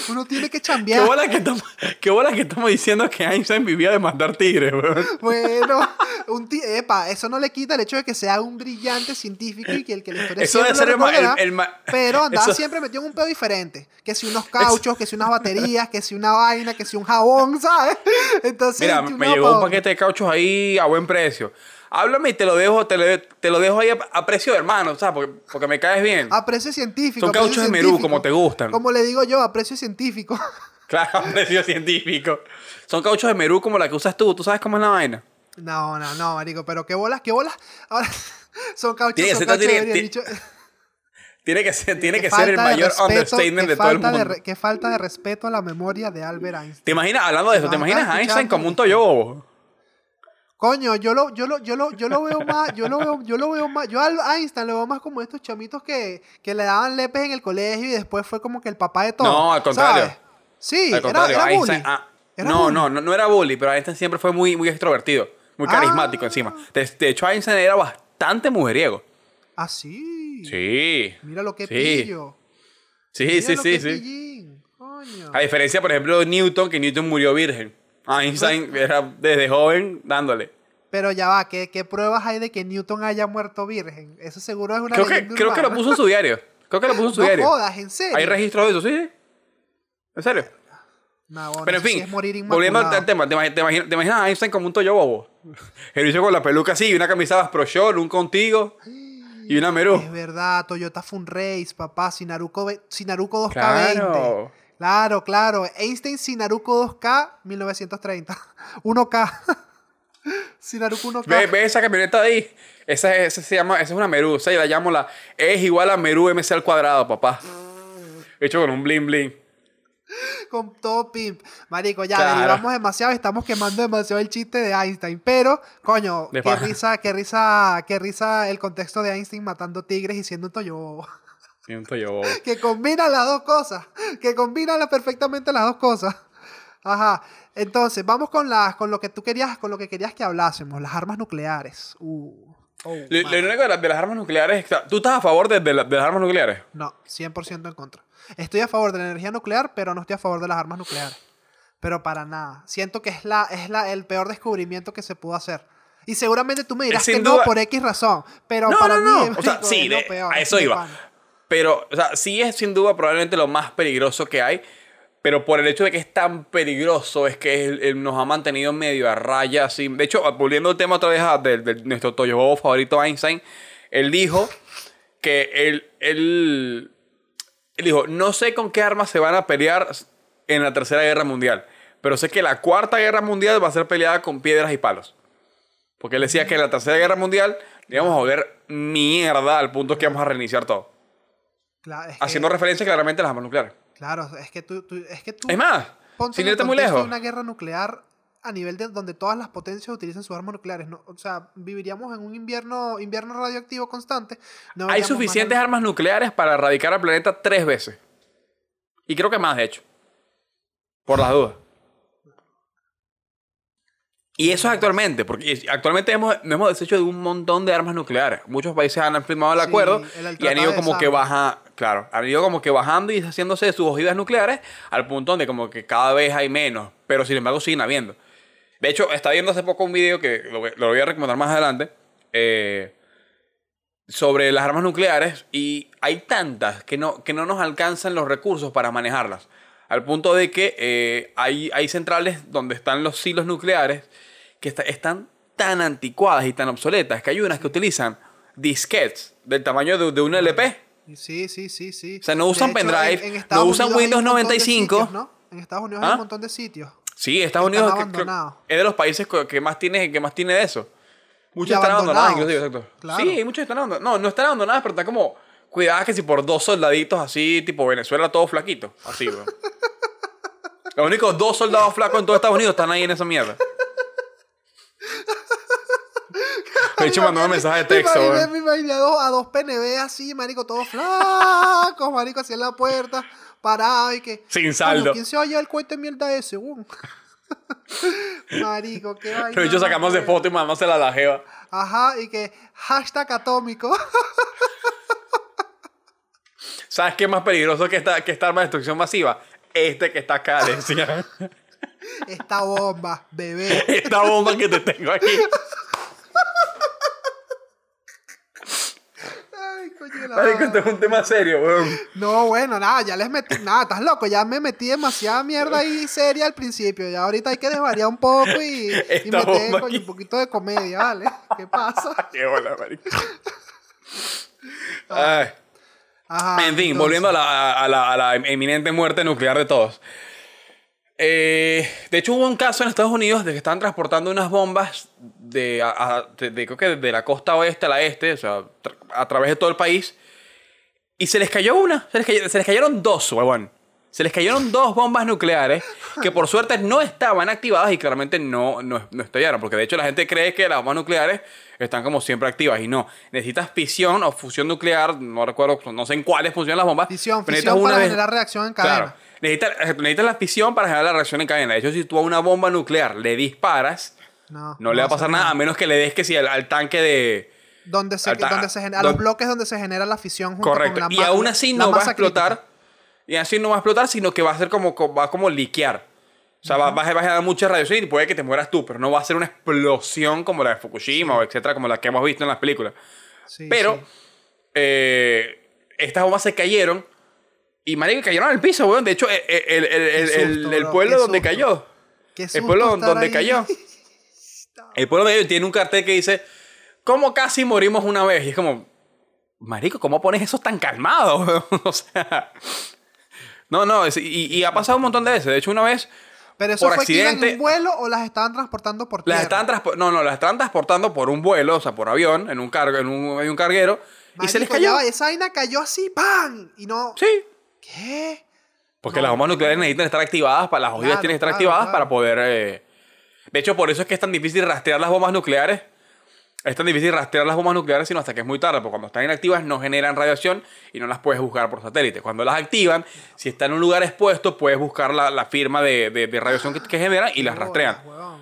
Uno tiene que ¿Qué chambear. bola que, estamos, qué bola que estamos diciendo que Einstein vivía de matar tigres, weón. Bueno, un ti- epa, eso no le quita el hecho de que sea un brillante científico y que el que la historia Eso debe ser el el- el ma- pero andaba eso- siempre metido en un pedo diferente. Que si unos cauchos, que si unas baterías, que si una vaina, que si un jabón, ¿sabes? Entonces, Mira, me llegó un paquete de cauchos ahí a buen precio. Háblame y te lo dejo, te lo, te lo dejo ahí a, a precio de hermano, ¿sabes? Porque, porque me caes bien. A precio científico. Son cauchos de Merú, como te gustan. Como le digo yo, a precio científico. Claro, a precio científico. Son cauchos de Merú como la que usas tú. ¿Tú sabes cómo es la vaina? No, no, no, marico, pero qué bolas, qué bolas. Ahora, son cauchos, Tiene que son cauchos, tiene- dicho- Tiene que ser, tiene que ser el mayor respeto, understatement de todo el mundo. qué falta de respeto a la memoria de Albert Einstein. ¿Te imaginas, hablando de eso, te imaginas a Einstein como un escuchando. Coño, yo lo, yo lo, yo lo, yo lo veo más, yo lo veo, yo lo veo más, yo al Einstein lo veo más como estos chamitos que, que le daban lepes en el colegio y después fue como que el papá de todo. No, al contrario. ¿sabes? Sí, Al contrario, era Einstein. bully. ah, Era no, bully. no, no, no era bully, pero Einstein siempre fue muy, muy extrovertido, muy Ah. carismático encima. De, de hecho, Einstein era bastante mujeriego. Ah, sí. Sí. Mira lo que Sí. pillo. Sí, Mira sí, lo sí, que sí. pillín. Coño. A diferencia, por ejemplo, de Newton, que Newton murió virgen. Einstein era desde joven dándole. Pero ya va, ¿qué, ¿qué pruebas hay de que Newton haya muerto virgen? Eso seguro es una Creo que, creo que lo puso en su diario. Creo que lo puso en su No diario. jodas, ¿en serio? Hay registros de eso, sí. ¿En serio? Nah, bueno, Pero en sí fin, volviendo al tema, ¿te imag- te imaginas, te imaginas a Einstein como un toyo bobo? El bicho con la peluca así, una camisa Bass Pro Short, un contigo y una Merú. Es verdad, Toyota Funrace, papá, Sinaruco, Sinaruco 2K20. Claro. Claro, claro. Einstein Sinaruco 2K 1930. 1K. Sinaruco 1K. Ve, ve esa camioneta ahí. Esa, es- esa se llama, esa es una Merú. Esa la llamo la. Es igual a Merú MC al cuadrado, papá. Hecho con un bling bling. Con todo pimp. Marico, ya, Claro. derivamos demasiado, estamos quemando demasiado el chiste de Einstein. Pero, coño, De qué paja. risa, qué risa, qué risa el contexto de Einstein matando tigres y siendo un toyo que combinan las dos cosas. Que combinan la- perfectamente las dos cosas. Ajá. Entonces, vamos con las, con lo que tú querías, con lo que querías que hablásemos, las armas nucleares. Uh. Oh, Lo, único de, la- de las armas nucleares. ¿Tú estás a favor de, de la- de las armas nucleares? No, 100% en contra. Estoy a favor de la energía nuclear, pero no estoy a favor de las armas nucleares. Pero para nada. Siento que es la, es la, el peor descubrimiento que se pudo hacer. Y seguramente tú me dirás sin que no por X razón. Pero No, para no, mí, no. marico, O sea, sí, es lo peor, a eso iba. Pero, o sea, sí es sin duda probablemente lo más peligroso que hay. Pero por el hecho de que es tan peligroso, es que nos ha mantenido medio a raya. Así. De hecho, volviendo al tema otra vez de, nuestro Toyo favorito, Einstein, él dijo que él, él, él dijo: No sé con qué armas se van a pelear en la Tercera Guerra Mundial. Pero sé que la Cuarta Guerra Mundial va a ser peleada con piedras y palos. Porque él decía que en la Tercera Guerra Mundial íbamos a volver mierda al punto que vamos a reiniciar todo. Claro, es que- Haciendo referencia claramente a las armas nucleares. Claro, es que tú, tú- es que tú Es más, ponte sin irte muy lejos. una guerra nuclear a nivel de donde todas las potencias utilizan sus armas nucleares, ¿no? O sea, viviríamos en un invierno invierno radioactivo constante. No Hay más suficientes armas nucleares para erradicar al planeta tres veces. Y creo que más, de hecho. Por las dudas. Y eso es actualmente, porque actualmente hemos, nos hemos deshecho de un montón de armas nucleares. Muchos países han firmado el Sí, acuerdo el- el y han ido como que baja, claro, han ido como que bajando y haciéndose de sus ojidas nucleares al punto donde como que cada vez hay menos, pero sin embargo siguen habiendo. De hecho, estaba viendo hace poco un video que lo, lo voy a recomendar más adelante eh, sobre las armas nucleares y hay tantas que no, que no nos alcanzan los recursos para manejarlas. Al punto de que eh, hay, hay centrales donde están los silos nucleares que está- están tan anticuadas y tan obsoletas que hay unas que utilizan disquetes del tamaño de, de un LP. Sí, sí, sí, sí. O sea, no usan hecho, pendrive, en- en no usan Unidos hay Windows un montón de 95. sitios, ¿no? En Estados Unidos hay ¿Ah? un montón de sitios. Sí, Estados Unidos que- que- abandonados. es de los países que más tiene, que más tiene de eso. Muchos están abandonados, abandonados. inclusive, exacto. Claro. Sí, muchos están abandonados. No, no están abandonadas, pero están como cuidadas que si por dos soldaditos así, tipo Venezuela, todos flaquitos. Así, bro. Los únicos dos soldados flacos en todo Estados Unidos están ahí en esa mierda. Me he hecho mandando mensajes de texto, Me me imaginé a dos, a dos PNB así, marico, todos flacos, marico, así en la puerta, parado y que... Sin "Coño, saldo. ¿Quién se va a llevar el cohete de mierda ese, weón? marico, qué vaina. Pero yo sacamos de foto y mandándosela a la jeva. Ajá, y que hashtag atómico. ¿Sabes qué es más peligroso que esta, que esta arma de destrucción masiva? Este que está acá, decía. Esta bomba, bebé. Esta bomba que te tengo aquí. Ay, coño de la Marico, esto es un tema serio, weón. No, bueno, nada, ya les metí, nada, estás loco, ya me metí demasiada mierda ahí seria al principio, ya ahorita hay que desvariar un poco y, meter coño, un poquito de comedia, ¿vale? ¿Qué pasa? Qué bola, marico. Ay. Ajá, En fin, entonces, volviendo a la, a la- a la eminente muerte nuclear de todos. Eh, de hecho, hubo un caso en Estados Unidos de que estaban transportando unas bombas de, a- de- de- creo que de la costa oeste a la este, o sea, tra- a través de todo el país. Y se les cayó una, se les, cayó- se les cayeron dos, huevón. Se les cayeron dos bombas nucleares que por suerte no estaban activadas y claramente no, no, no estallaron. Porque de hecho la gente cree que las bombas nucleares están como siempre activas y no. Necesitas fisión o fusión nuclear, no recuerdo, no sé en cuáles funcionan las bombas. Fisión, fisión necesitas para una vez- generar reacción en cadena. Claro. Necesitas, necesitas la fisión para generar la reacción en cadena. De hecho, si tú a una bomba nuclear le disparas, No, no, le va a pasar nada, a menos que le des que si al, al tanque de... Donde se, donde se genera, a los bloques donde se genera la fisión junto Correcto. con la Y aún así no va a explotar. crítica. Y así no va a explotar, sino que va a ser como, va a como liquear. O sea, va a va a generar mucha radiación y puede que te mueras tú, pero no va a ser una explosión como la de Fukushima o etcétera, como la que hemos visto en las películas. Sí, Pero eh, estas bombas se cayeron y marico cayeron al piso, weón. De hecho, eh, eh, el, el- el- susto, el pueblo donde cayó, el pueblo donde ahí. cayó, el pueblo de ellos tiene un cartel que dice, ¿cómo casi morimos una vez? Y es como, marico, ¿cómo pones eso tan calmado? o sea, no, no, es- y, y ha pasado un montón de veces. De hecho, una vez Pero eso por fue que iban en accidente- un vuelo o las estaban transportando por tierra. las estaban transpo- no, no, las estaban transportando por un vuelo, o sea, por avión, en un cargo, en un, en un carguero, y se les cayó. ya esa vaina cayó así, ¡pam! Y no... Sí, ¿Qué? Porque No. las bombas nucleares necesitan estar activadas, para, las ojivas Claro, tienen que estar claro, activadas claro. para poder... eh, De hecho, por eso es que es tan difícil rastrear las bombas nucleares. Es tan difícil rastrear las bombas nucleares sino hasta que es muy tarde, porque cuando están inactivas no generan radiación y no las puedes buscar por satélite. Cuando las activan, si está en un lugar expuesto, puedes buscar la, la firma de, de- de radiación que, que generan y las rastrean.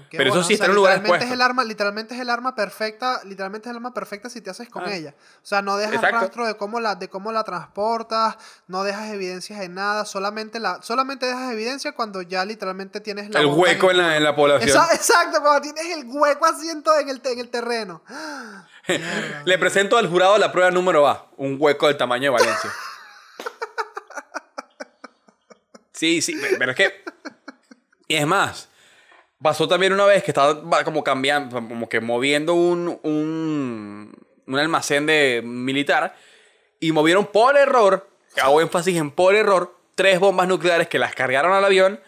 qué Pero eso sí O está en un lugar expuesto. Es el arma, literalmente es el arma perfecta, literalmente es el arma perfecta si te haces con Ah. ella. O sea, no dejas Exacto. rastro de cómo la, de cómo la transportas, no dejas evidencias de nada, solamente la, solamente dejas evidencia cuando ya literalmente tienes la El hueco en la, en la población. Exacto, cuando tienes el hueco así en, el, en el terreno. Le presento al jurado la prueba número A. Un hueco del tamaño de Valencia. Sí, sí, pero es que... Y es más, pasó también una vez que estaba como cambiando, como que moviendo un, un, un almacén de militar y movieron por error, hago énfasis en por error, tres bombas nucleares que las cargaron al avión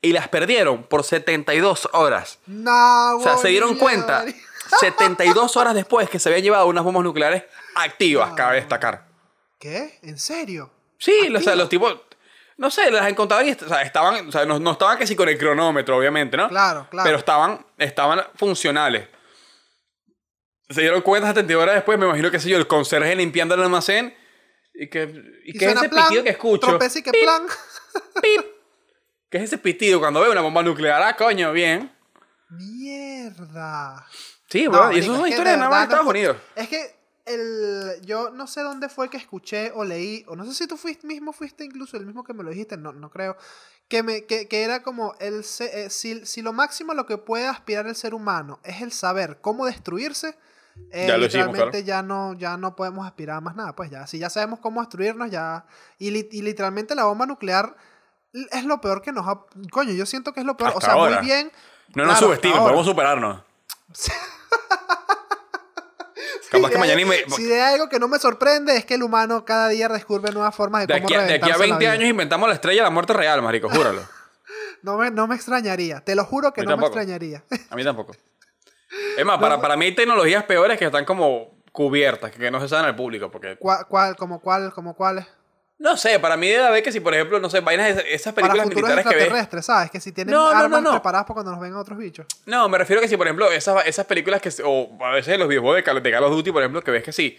y las perdieron por 72 horas. No, O sea, se dieron cuenta. 72 horas después que se habían llevado unas bombas nucleares activas, cabe destacar. ¿Qué? ¿En serio? Sí, o sea, los tipos, no sé, las encontraban y o sea, estaban, o sea, no, no estaban que sí con el cronómetro, obviamente, ¿no? Claro, claro. Pero estaban, estaban funcionales. Se dieron cuenta 72 horas después, me imagino que sé yo, el conserje limpiando el almacén y que, y Y que es ese plan, pitido que escucho. tropeza y que Pip, plan. pip. ¿Qué es ese pitido cuando veo una bomba nuclear? Ah, coño, bien. Mierda. Sí, No, bueno, y eso es son que historias de nada más de Estados Unidos. Es que el, yo no sé dónde fue que escuché o leí, o no sé si tú fuiste mismo, fuiste incluso el mismo que me lo dijiste, no, no creo, que, me, que, que era como, el eh, si, si lo máximo a lo que puede aspirar el ser humano es el saber cómo destruirse, eh, Ya lo hicimos, literalmente ya, no, ya no podemos aspirar a más nada. Pues ya, si ya sabemos cómo destruirnos, ya... Y, li- y literalmente la bomba nuclear es lo peor que nos ha... Coño, yo siento que es lo peor. o Hasta sea, ahora. muy bien. No nos claro, subestimen, podemos superarnos. Capaz que y me- Si de algo que no me sorprende es que el humano cada día descubre nuevas formas de De cómo aquí, de aquí a reventarse la 20 vida. años inventamos la estrella de la muerte real, marico, júralo. No me, no me extrañaría. Te lo juro que A mí no me extrañaría. A mí tampoco. Es más, para, para mí hay tecnologías peores que están como cubiertas, que no se saben al público, porque ¿Cuál, cuál, como cuál, como cuáles? No sé, para mí debe haber que si, por ejemplo, no sé, vainas, esas Para películas futuros militares que ves. ¿sabes? Que si tienen No, no, no, armas no. preparadas para cuando nos vengan otros bichos. No, me refiero a que si, por ejemplo, esas, esas películas que, o a veces los videojuegos de Call, de Call of Duty, por ejemplo, que ves que sí,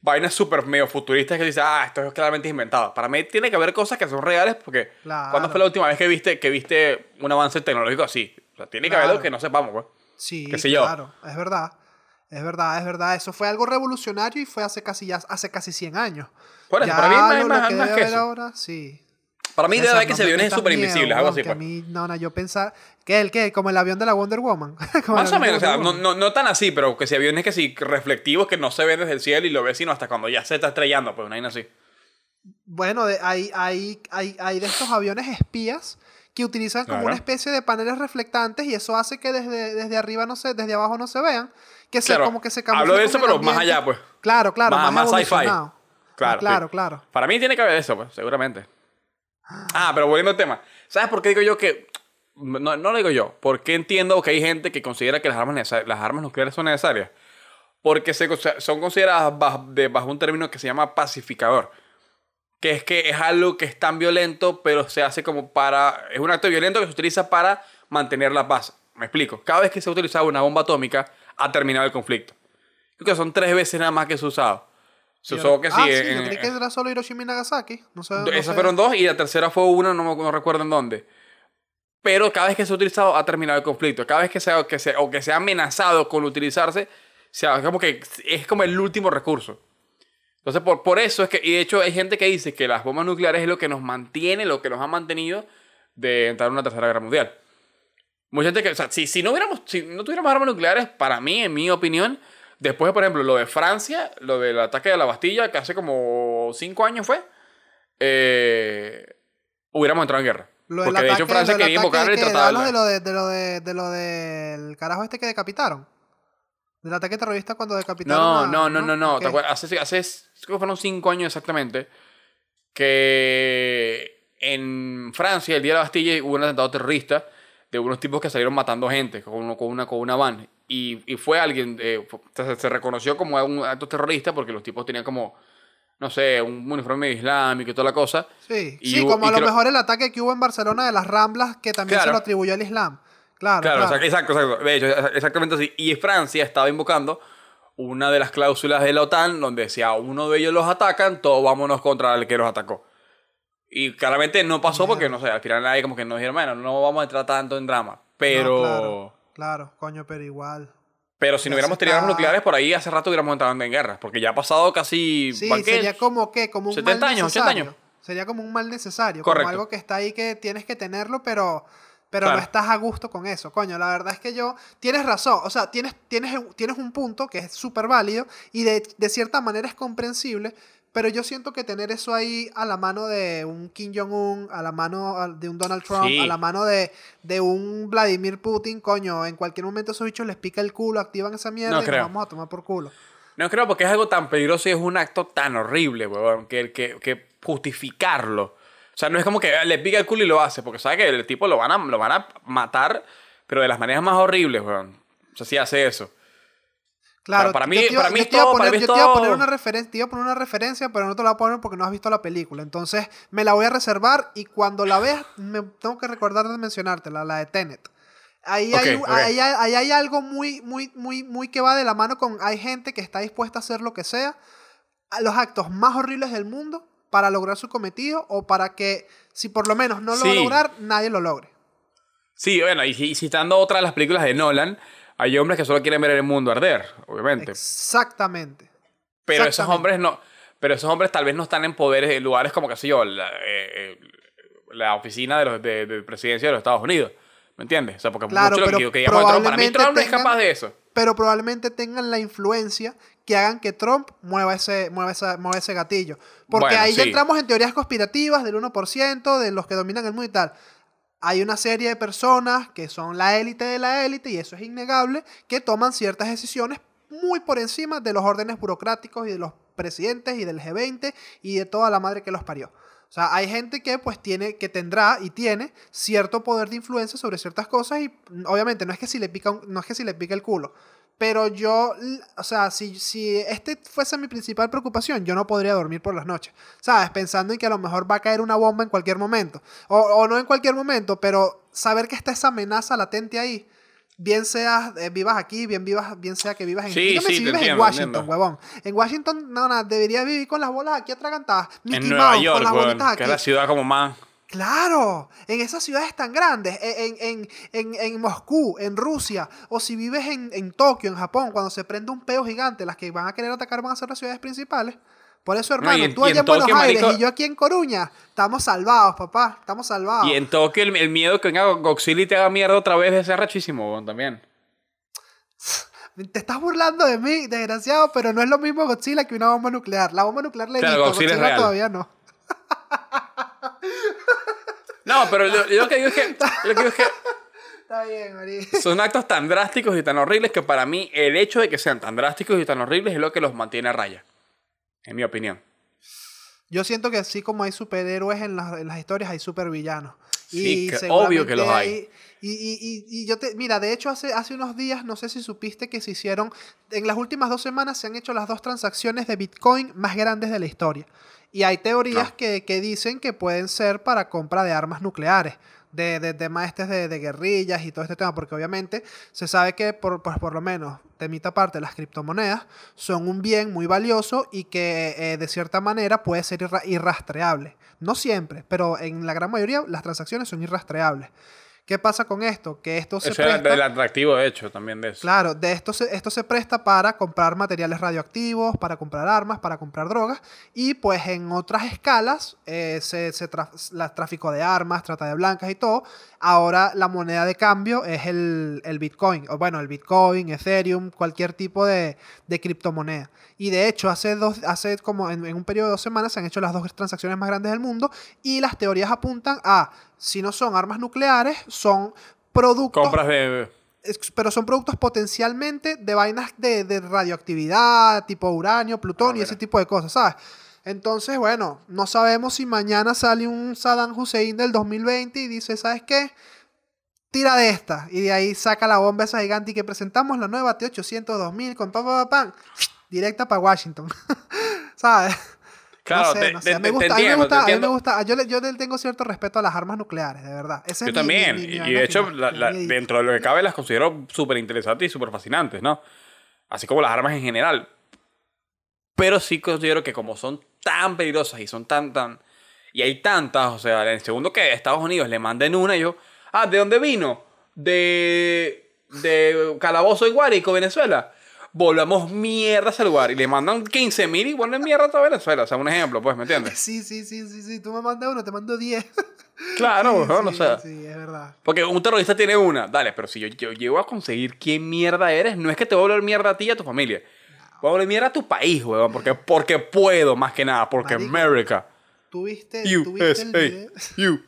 vainas súper medio futuristas que dices, ah, esto es claramente inventado. Para mí tiene que haber cosas que son reales porque Claro. ¿cuándo fue la última vez que viste, que viste un avance tecnológico así? O sea, tiene que haber Claro. algo que no sepamos, pues. Sí, Qué sé yo. claro, es verdad. Es verdad, es verdad. Eso fue algo revolucionario y fue hace casi ya hace casi 100 años. Por eso, Ya para mí es más- que más que eso. ahora, sí. Para mí César, haber que metas súper miedo, invisibles, algo así, que pues. A mí, no, no, yo pensar. ¿Qué? ¿El qué? Como el avión de la Wonder Woman. Más o de menos, o sea, Wonder no, no, no tan así, pero que si aviones que sí reflectivos que no se ven desde el cielo y lo ves sino hasta cuando ya se está estrellando, pues una vaina así. Bueno, de, hay, hay, hay, hay de estos aviones espías que utilizan como Claro. una especie de paneles reflectantes y eso hace que desde, desde arriba no se, desde abajo no se vean. Que se, Claro, como que se hablo de eso, pero más allá, pues. Claro, claro, Más- más, más sci-fi. Claro, Ah, claro, sí. claro. Para mí tiene que haber eso, pues, seguramente. Ah, pero volviendo al tema. ¿Sabes por qué digo yo que.? No, no lo digo yo. Porque entiendo que hay gente que considera que las armas, las armas nucleares son necesarias. Porque se, son consideradas bajo, de- bajo un término que se llama pacificador. Que es que es algo que es tan violento, pero se hace como para. Es un acto violento que se utiliza para mantener la paz. Me explico. Cada vez que se ha utilizado una bomba atómica, ha terminado el conflicto. Creo que son tres veces nada más que se ha usado. Se usó que sí. ah, sí, en- yo creí que era solo Hiroshima y Nagasaki. No sé, no esas sé. fueron dos y la tercera fue una, no, no recuerdo en dónde. Pero cada vez que se ha utilizado ha terminado el conflicto. Cada vez que se ha, que se, o que se ha amenazado con utilizarse, se ha- como que es como el último recurso. Entonces, por, por eso es que, y de hecho hay gente que dice que las bombas nucleares es lo que nos mantiene, lo que nos ha mantenido de entrar en una tercera guerra mundial. Mucha gente que, o sea, si, si no hubiéramos, si no tuviéramos armas nucleares, para mí, en mi opinión, después de, por ejemplo, lo de Francia, lo del ataque de la Bastilla, que hace como cinco años fue, eh, hubiéramos entrado en guerra. Lo Porque de hecho Francia quería invocar el tratado de lo de, de lo de, de lo del carajo este que decapitaron. Del ataque terrorista cuando decapitaron No, a- no, no, no, no. Ok. ¿Te? Hace, hace, fueron cinco años exactamente, que en Francia, el día de la Bastilla, hubo un atentado terrorista de unos tipos que salieron matando gente con, una, con una van. Y, y fue alguien, eh, se, se reconoció como un acto terrorista porque los tipos tenían como, no sé, un uniforme islámico y toda la cosa. Sí, Y sí hubo- como a lo creo- mejor el ataque que hubo en Barcelona de las Ramblas, que también se Claro. lo atribuyó al Islam. Claro, Claro, claro. exacto, exacto. De hecho, exactamente así. Y Francia estaba invocando una de las cláusulas de la OTAN donde si a uno de ellos los atacan, todos vámonos contra el que los atacó. Y claramente no pasó porque, no sé, al final nadie como que nos dijeron, bueno, no vamos a entrar tanto en drama. Pero, No, claro, claro, coño, pero igual. pero si no hubiéramos tenido armas nucleares, por ahí hace rato hubiéramos entrado en guerra. Porque ya ha pasado casi... Sí, sería como que, como un 70 mal años, 80 necesario. años. Sería como un mal necesario, Correcto. como algo que está ahí que tienes que tenerlo, pero, pero Claro. no estás a gusto con eso. Coño, la verdad es que yo, tienes razón, o sea, tienes, tienes, tienes un punto que es súper válido y de, de cierta manera es comprensible, pero yo siento que tener eso ahí a la mano de un Kim Jong-un, a la mano de un Donald Trump, Sí. a la mano de, de un Vladimir Putin, coño, en cualquier momento esos bichos les pica el culo, activan esa mierda No y nos vamos a tomar por culo. No creo porque es algo tan peligroso y es un acto tan horrible, weón, que, que, que justificarlo. O sea, no es como que le pica el culo y lo hace, porque sabe que el tipo lo van a, lo van a matar, pero de las maneras más horribles, weón. O sea, sí hace eso. Claro, para mí- para mí te iba a poner- mí es yo te iba a poner todo- una referencia, te iba a poner una referencia, pero no te la voy a poner porque no has visto la película. Entonces, me la voy a reservar y cuando la veas, me tengo que recordar de mencionártela, la de Tenet. Ahí, hay, ahí hay- ahí hay algo muy, muy, muy, muy que va de la mano con. Hay gente que está dispuesta a hacer lo que sea, a los actos más horribles del mundo, para lograr su cometido o para que, si por lo menos no lo va a lograr, nadie lo logre. Sí, bueno, y, y citando otra de las películas de Nolan, hay hombres que solo quieren ver el mundo arder, obviamente. Exactamente. Pero esos hombres no. Pero esos hombres tal vez no están en poderes en lugares como, qué sé yo, la, eh, eh, la oficina de, los, de, de presidencia de los Estados Unidos. ¿Me entiendes? O sea, porque Claro, mucho lo pero que, que de Trump, para mí Trump no es capaz de eso. pero probablemente tengan la influencia que hagan que Trump mueva ese, mueva esa- mueva ese gatillo. Porque Bueno, ahí ya entramos en teorías conspirativas del 1%, de los que dominan el mundo y tal. Hay una serie de personas que son la élite de la élite, y eso es innegable, que toman ciertas decisiones muy por encima de los órdenes burocráticos y de los presidentes y del G20 y de toda la madre que los parió. O sea, hay gente que pues tiene, que tendrá y tiene cierto poder de influencia sobre ciertas cosas y obviamente no es que si le pica, no es que si le pica el culo. Pero yo, o sea, si, si este fuese mi principal preocupación, yo no podría dormir por las noches. ¿Sabes? Pensando en que a lo mejor va a caer una bomba en cualquier momento. O, o no en cualquier momento, pero saber que está esa amenaza latente ahí. Bien seas, eh, vivas aquí, bien, vivas, bien sea que vivas en, Sí, dígame sí, si vives en entiendo, Washington, entiendo. huevón. En Washington, no, no, deberías vivir con las bolas aquí atragantadas. Mickey en Nueva Mouse, York, con las bolitas que es aquí. la ciudad como más... Claro, en esas ciudades tan grandes, e, en, en, en, en Moscú, en Rusia, o si vives en, en Tokio, en Japón, cuando se prende un peo gigante, las que van a querer atacar van a ser las ciudades principales. Por eso, hermano, tú allá en Buenos Aires marico- y yo aquí en Coruña, estamos salvados, papá, estamos salvados. Y en Tokio el, el miedo que venga Godzilla y te haga mierda otra vez de ser rachísimo, también. Te estás burlando de mí, desgraciado, pero no es lo mismo Godzilla que una bomba nuclear. La bomba nuclear le Claro, Godzilla Godzilla todavía no. No, pero yo, yo lo que digo es que, lo que digo es que Está bien, María. son actos tan drásticos y tan horribles que para mí el hecho de que sean tan drásticos y tan horribles es lo que los mantiene a raya. En mi opinión. Yo siento que así como hay superhéroes en las, en las historias, hay supervillanos. Sí, que seguramente obvio que los hay. Y, y, y, y yo te. Mira, de hecho, hace, hace unos días, no sé si supiste que se hicieron. En las últimas dos semanas se han hecho las dos transacciones de Bitcoin más grandes de la historia. Y hay teorías No. que, que dicen que pueden ser para compra de armas nucleares. De, de temas estos de, de guerrillas y todo este tema, porque obviamente se sabe que por, pues por lo menos de mitad parte las criptomonedas son un bien muy valioso y que eh, de cierta manera puede ser irra- irrastreable. No siempre, pero en la gran mayoría las transacciones son irrastreables. ¿Qué pasa con esto? Que esto se Eso era presta... el atractivo, de hecho, también de eso. Claro, de esto se, esto se presta para comprar materiales radioactivos, para comprar armas, para comprar drogas y pues en otras escalas, eh, se, se tra- la- tráfico de armas, trata de blancas y todo, ahora la moneda de cambio es el, el Bitcoin, o bueno, el Bitcoin, Ethereum, cualquier tipo de, de criptomoneda. Y de hecho, hace, dos, hace como en, en un periodo de dos semanas se han hecho las dos transacciones más grandes del mundo y las teorías apuntan a, si no son armas nucleares, son productos Compras de... pero son productos potencialmente de vainas de, de radioactividad, tipo uranio, plutonio, Ah, ese tipo de cosas, ¿sabes? Entonces, bueno, no sabemos si mañana sale un Saddam Hussein del 2020 y dice, ¿sabes qué? Tira de esta. Y de ahí saca la bomba esa gigante y que presentamos la nueva T800 2000 con pa, pa, pa, pam, directa para Washington. ¿Sabes? Claro, no sé, no sé. Me te gusta, a mí me gusta, a mí me gusta. Yo le, yo le tengo cierto respeto a las armas nucleares, de verdad. Ese Yo es mi- mi- también. mi- mi y de hecho, la- la- dentro de lo que cabe, las considero súper interesantes y súper fascinantes, ¿no? Así como las armas en general. Pero sí considero que como son tan peligrosas y son tan, tan... Y hay tantas, o sea, en el segundo que Estados Unidos le manden una, yo... Ah, ¿de dónde vino? De... De Calabozo y Guárico, Venezuela. Volvamos mierda a ese lugar. Y le mandan 15 mil y vuelven mierda a toda Venezuela. O sea, un ejemplo, pues, ¿me entiendes? Sí, sí, sí, sí, sí. Tú me mandas uno, te mando 10. Claro, Sí, weón, o sí, sea... Sí, es verdad. Porque un terrorista tiene una. Dale, pero si yo, yo llego a conseguir quién mierda eres, no es que te voy a volver mierda a ti y a tu familia. Voy a volver mierda a tu país, weón. Porque, porque puedo, más que nada. Porque Marico, America. ¿Tuviste, tuviste el video?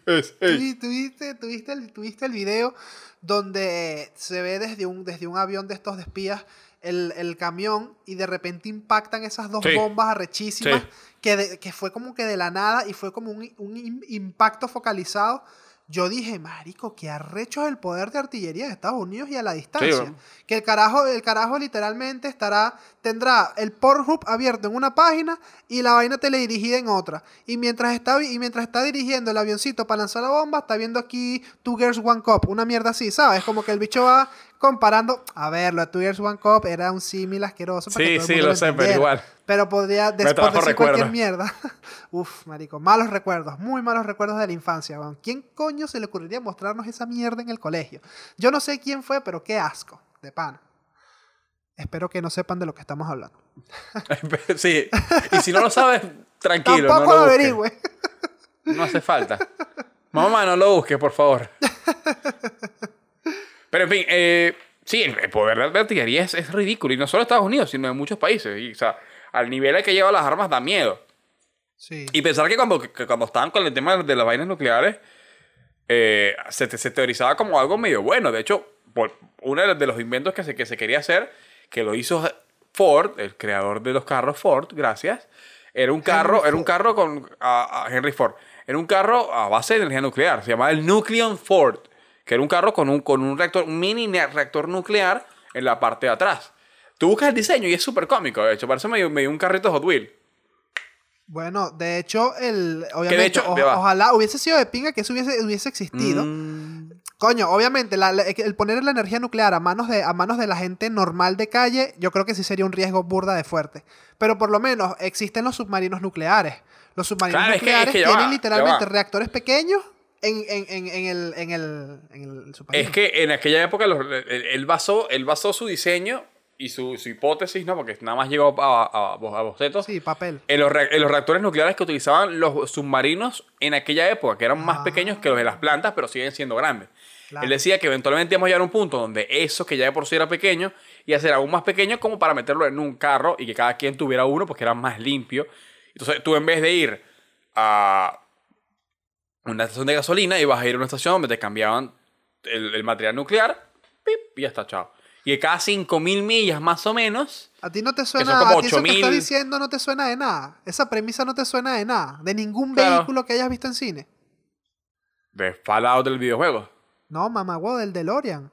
USA. ¿Tuviste, tuviste, el, tuviste el video donde se ve desde un, desde un avión de estos de espías el, el camión y de repente impactan esas dos Sí. bombas arrechísimas Sí. que, de- que fue como que de la nada y fue como un, un im- impacto focalizado. Yo dije, marico, qué arrecho es el poder de artillería de Estados Unidos y a la distancia. Que el carajo, el carajo literalmente estará, tendrá el Pornhub abierto en una página y la vaina teledirigida en otra. Y mientras está, y mientras está dirigiendo el avioncito para lanzar la bomba, está viendo aquí Two Girls One Cup, una mierda así, ¿sabes? Como que el bicho va comparando. A ver, lo de Two Girls One Cup era un símil asqueroso. para que Sí, todo el sí, lo sé, pero igual. Pero podría des- Me por trajo decir cualquier mierda. Uf, marico, malos recuerdos, muy malos recuerdos de la infancia. ¿Quién coño se le ocurriría mostrarnos esa mierda en el colegio? Yo no sé quién fue, pero qué asco, de pana. Espero que no sepan de lo que estamos hablando. sí. Y si no lo sabes, tranquilo. Tampoco no lo lo busques. averigüe. No hace falta. Mamá, no lo busques, por favor. Pero en fin, eh, sí, el, poder de la artillería es, es ridículo. Y no solo en Estados Unidos, sino en muchos países. Y, o sea, al nivel al que llevan las armas da miedo. Sí. Y pensar que cuando, que cuando estaban con el tema de las vainas nucleares, eh, se, se teorizaba como algo medio bueno. De hecho, por uno de los- de los inventos que se, que se quería hacer, que lo hizo Ford, el creador de los carros Ford, gracias, era un carro, era un carro con a- a Henry Ford. era un carro a base de energía nuclear. Se llamaba el Nucleon Ford, que era un carro con un, con un reactor, un mini reactor nuclear en la parte de atrás. Tú buscas el diseño y es súper cómico, de hecho. Parece medio, medio un carrito Hot Wheel. Bueno, de hecho, el, obviamente, hecho, o- ya va. ojalá hubiese sido de pinga que eso hubiese, hubiese existido. Mm, Coño, obviamente, la- el poner la energía nuclear a manos, de, a manos de la gente normal de calle, yo creo que sí sería un riesgo burda de fuerte. Pero por lo menos existen los submarinos nucleares. Los submarinos Claro, es que- es nucleares que tienen va, literalmente reactores pequeños en, en- en- en el, en, el, en el submarino. Es que en aquella época los- él basó, él basó su diseño y su, su hipótesis, ¿no? Porque nada más llegó a, a, a bocetos. Sí, papel. En los, en los reactores nucleares que utilizaban los submarinos en aquella época, que eran más Ah. pequeños que los de las plantas, pero siguen siendo grandes. Claro. Él decía que eventualmente íbamos a llegar a un punto donde eso que ya de por sí era pequeño, iba a ser aún más pequeño como para meterlo en un carro y que cada quien tuviera uno porque era más limpio. Entonces tú en vez de ir a una estación de gasolina, ibas a ir a una estación donde te cambiaban el, el material nuclear, pip, y ya está, chao. Y de cada 5.000 millas más o menos, A ti no te suena, como a ti eso que 8000. estás diciendo no te suena de nada. Esa premisa no te suena de nada. De ningún Claro. vehículo que hayas visto en cine. de Fallout del videojuego. No, mamá, huevo, del DeLorean.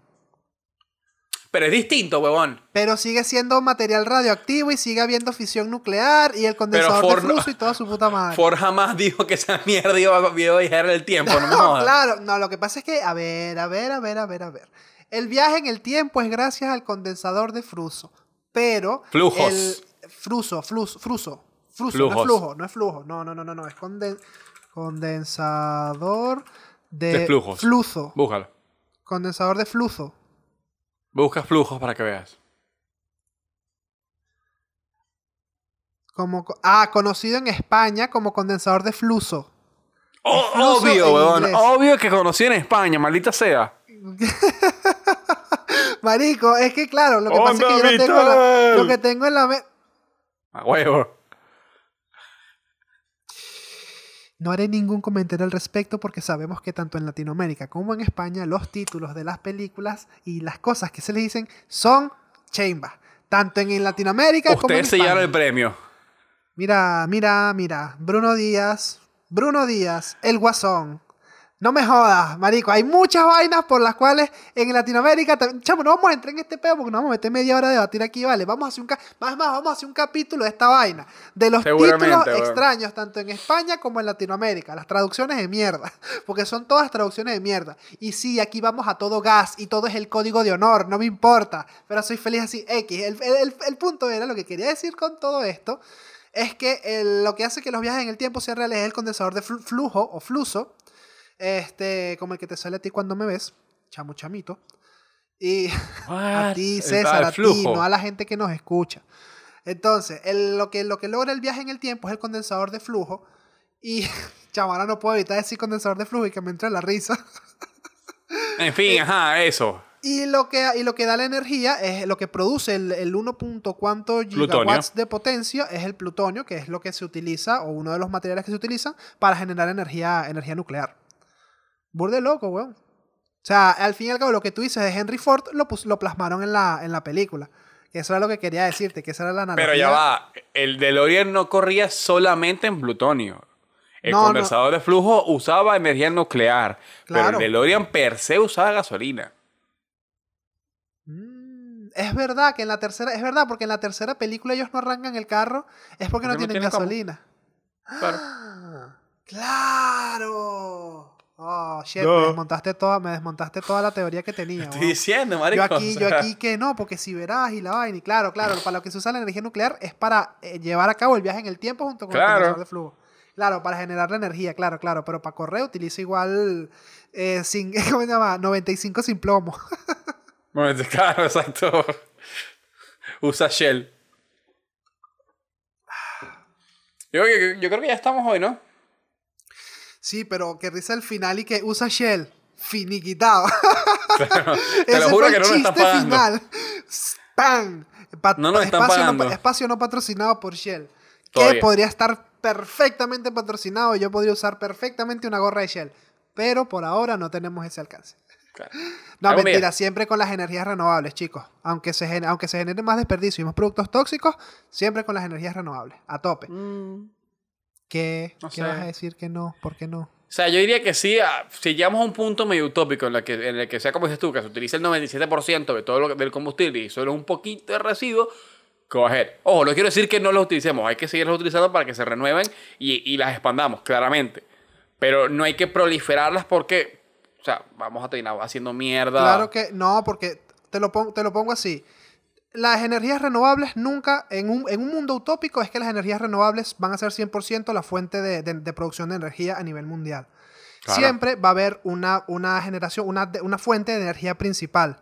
Pero es distinto, huevón. Pero sigue siendo material radioactivo y sigue habiendo fisión nuclear y el condensador Ford de no- flujo y toda su puta madre. Ford jamás dijo que esa mierda iba, a viajar el tiempo, no me jodas. claro, no, lo que pasa es que, a ver, a ver, a ver, a ver, a ver. El viaje en el tiempo es gracias al condensador de Fruso. Pero. Flujos. El fruso, flus, fruso. Fruso, no Flujos. es flujo, no es flujo. No, no, no, no, no. Es conden- condensador de, De flujos. flujo. Búscalo. Condensador de flujo. Busca flujos para que veas. Como, co- ah, conocido en España como condensador de fluso. Oh, Fluso obvio, inglés. Obvio que conocí en España, maldita sea. Marico, es que claro, lo que pasa es que yo no tengo la- lo que tengo en la mente. A huevo. No haré ningún comentario al respecto porque sabemos que tanto en Latinoamérica como en España los títulos de las películas y las cosas que se les dicen son chambas. Tanto en Latinoamérica como en Ustedes se llevaron el España. premio. Mira, mira, mira. Bruno Díaz. Bruno Díaz, el guasón. No me jodas, marico. Hay muchas vainas por las cuales en Latinoamérica... Chamo, no vamos a entrar en este pedo porque nos vamos a meter media hora a debatir aquí, ¿vale? Vamos a hacer un... ca- Más, más, vamos a hacer un capítulo de esta vaina. De los títulos extraños, tanto en España como en Latinoamérica. Las traducciones de mierda. Porque son todas traducciones de mierda. Y sí, aquí vamos a todo gas y todo es el código de honor. No me importa. Pero soy feliz así. X. El, el- el- punto era, lo que quería decir con todo esto, es que el- lo que hace que los viajes en el tiempo sean reales es el condensador de flu- flujo o fluso. Este, como el que te sale a ti cuando me ves. Chamo chamito. Y a ti, César, a ti, no a la gente que nos escucha. Entonces, el- lo, que, lo que logra el viaje en el tiempo es el condensador de flujo. Y, chamo, ahora no puedo evitar decir condensador de flujo y que me entre la risa. En Eh, fin, ajá, eso. Y lo que, y lo que da la energía es lo que produce el, el 1. punto cuánto Plutonio. gigawatts de potencia es el plutonio, que es lo que se utiliza, o uno de los materiales que se utilizan para generar energía, energía nuclear. Burde loco, weón. O sea, al fin y al cabo, lo que tú dices de Henry Ford lo, pus- lo plasmaron en la, en la película. Que eso era lo que quería decirte, que esa era la analogía. Pero ya va. El DeLorean no corría solamente en plutonio. El No, no. condensador de flujo usaba energía nuclear. Pero el DeLorean per se usaba gasolina. Mm, es verdad que en la tercera, es verdad, porque en la tercera película ellos no arrancan el carro, es porque no Porque no tienen gasolina. Claro. ¡Claro! Oh, shit, No. me desmontaste toda, me desmontaste toda la teoría que tenía. Estoy diciendo, Yo marico. aquí, o yo aquí que no, porque si verás y la vaina. Y claro, claro, para lo que se usa la energía nuclear es para eh, llevar a cabo el viaje en el tiempo junto con el condensador de flujo. Claro, para generar la energía, claro, claro. Pero para correr utiliza igual eh, sin, ¿cómo se llama? 95 sin plomo. Bueno, Claro, exacto. Usa Shell. Yo, yo- yo creo que ya estamos hoy, ¿no? Sí, pero que risa el final y que usa Shell. Finiquitado. Te Ese lo juro fue que el no nos están pagando. final. ¡Pam! Pa- No nos están espacio, pagando. No, pa- espacio no patrocinado por Shell. Que podría estar perfectamente patrocinado. Yo podría usar perfectamente una gorra de Shell. Pero por ahora no tenemos ese alcance. Claro. No, Algún mentira, día. siempre con las energías renovables, chicos. Aunque se, gen- aunque se genere más desperdicio y más productos tóxicos, siempre con las energías renovables. A tope. Mm. ¿Qué? No ¿Qué vas a decir que no? ¿Por qué no? O sea, yo diría que sí, ah, si llegamos a un punto medio utópico en el que, en el que sea como dices tú, que se utilice el 97% de todo lo del combustible y solo un poquito de residuo, ahead. Ojo, no quiero decir que no los utilicemos, hay que seguirlos utilizando para que se renueven y, y las expandamos, claramente. Pero no hay que proliferarlas porque, o sea, vamos a terminar haciendo mierda. Claro que no, porque te lo, pon- te lo pongo así. Las energías renovables nunca, en un, en un mundo utópico, es que las energías renovables van a ser 100% la fuente de, de- de producción de energía a nivel mundial. Claro. Siempre va a haber una, una generación, una, de- una fuente de energía principal.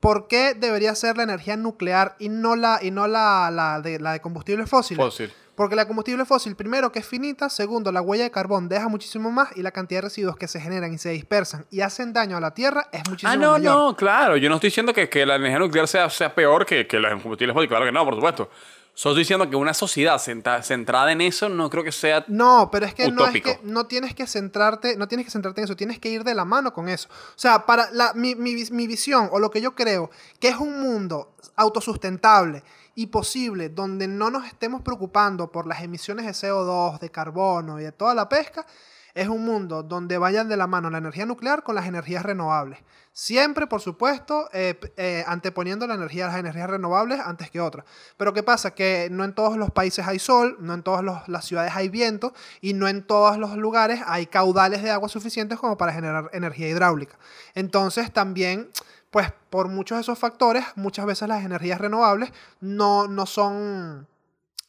¿Por qué debería ser la energía nuclear y no la, y no la, la de, la de combustibles fósiles? Fósil. Porque la combustible fósil, primero, que es finita, segundo, la huella de carbón deja muchísimo más y la cantidad de residuos que se generan y se dispersan y hacen daño a la Tierra es muchísimo Ah, no, mayor. no, claro. Yo no estoy diciendo que, que la energía nuclear sea, sea peor que, que los combustibles fósiles. Claro que no, por supuesto. Solo estoy diciendo que una sociedad senta- centrada en eso no creo que sea... No, pero es que no es que no tienes que centrarte, no tienes que centrarte en eso, tienes que ir de la mano con eso. O sea, para la, mi, mi mi visión o lo que yo creo que es un mundo autosustentable y posible donde no nos estemos preocupando por las emisiones de CO2, de carbono y de toda la pesca, es un mundo donde vayan de la mano la energía nuclear con las energías renovables. Siempre, por supuesto, eh, eh, anteponiendo la energía, las energías renovables antes que otras. Pero ¿qué pasa? Que no en todos los países hay sol, no en todas las ciudades hay viento y no en todos los lugares hay caudales de agua suficientes como para generar energía hidráulica. Entonces también, pues por muchos de esos factores, muchas veces las energías renovables no, no, son,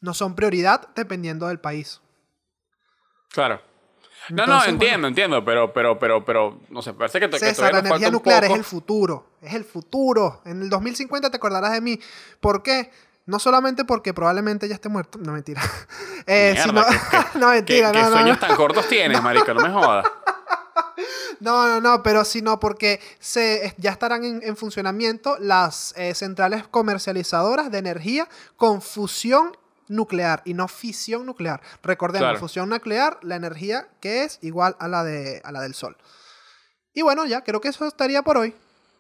no son prioridad dependiendo del país. Claro. No, no, Entonces, entiendo, entiendo, pero, pero, pero, pero, no sé, parece que, to- que César, todavía la energía nuclear es poco. el futuro. Es el futuro. En el 2050 te acordarás de mí. ¿Por qué? No solamente porque probablemente ya esté muerto. No, mentira. Eh, Mierda, sino- qué- no, mentira. ¿Qué, no, qué no, sueños no. tan cortos tienes, marica? No me jodas. No, no, no, pero sino porque se, ya estarán en, en funcionamiento las eh, centrales comercializadoras de energía con fusión nuclear y no fisión nuclear. Recordemos, Claro. fusión nuclear, la energía que es igual a la, de, a la del Sol. Y bueno, ya, creo que eso estaría por hoy.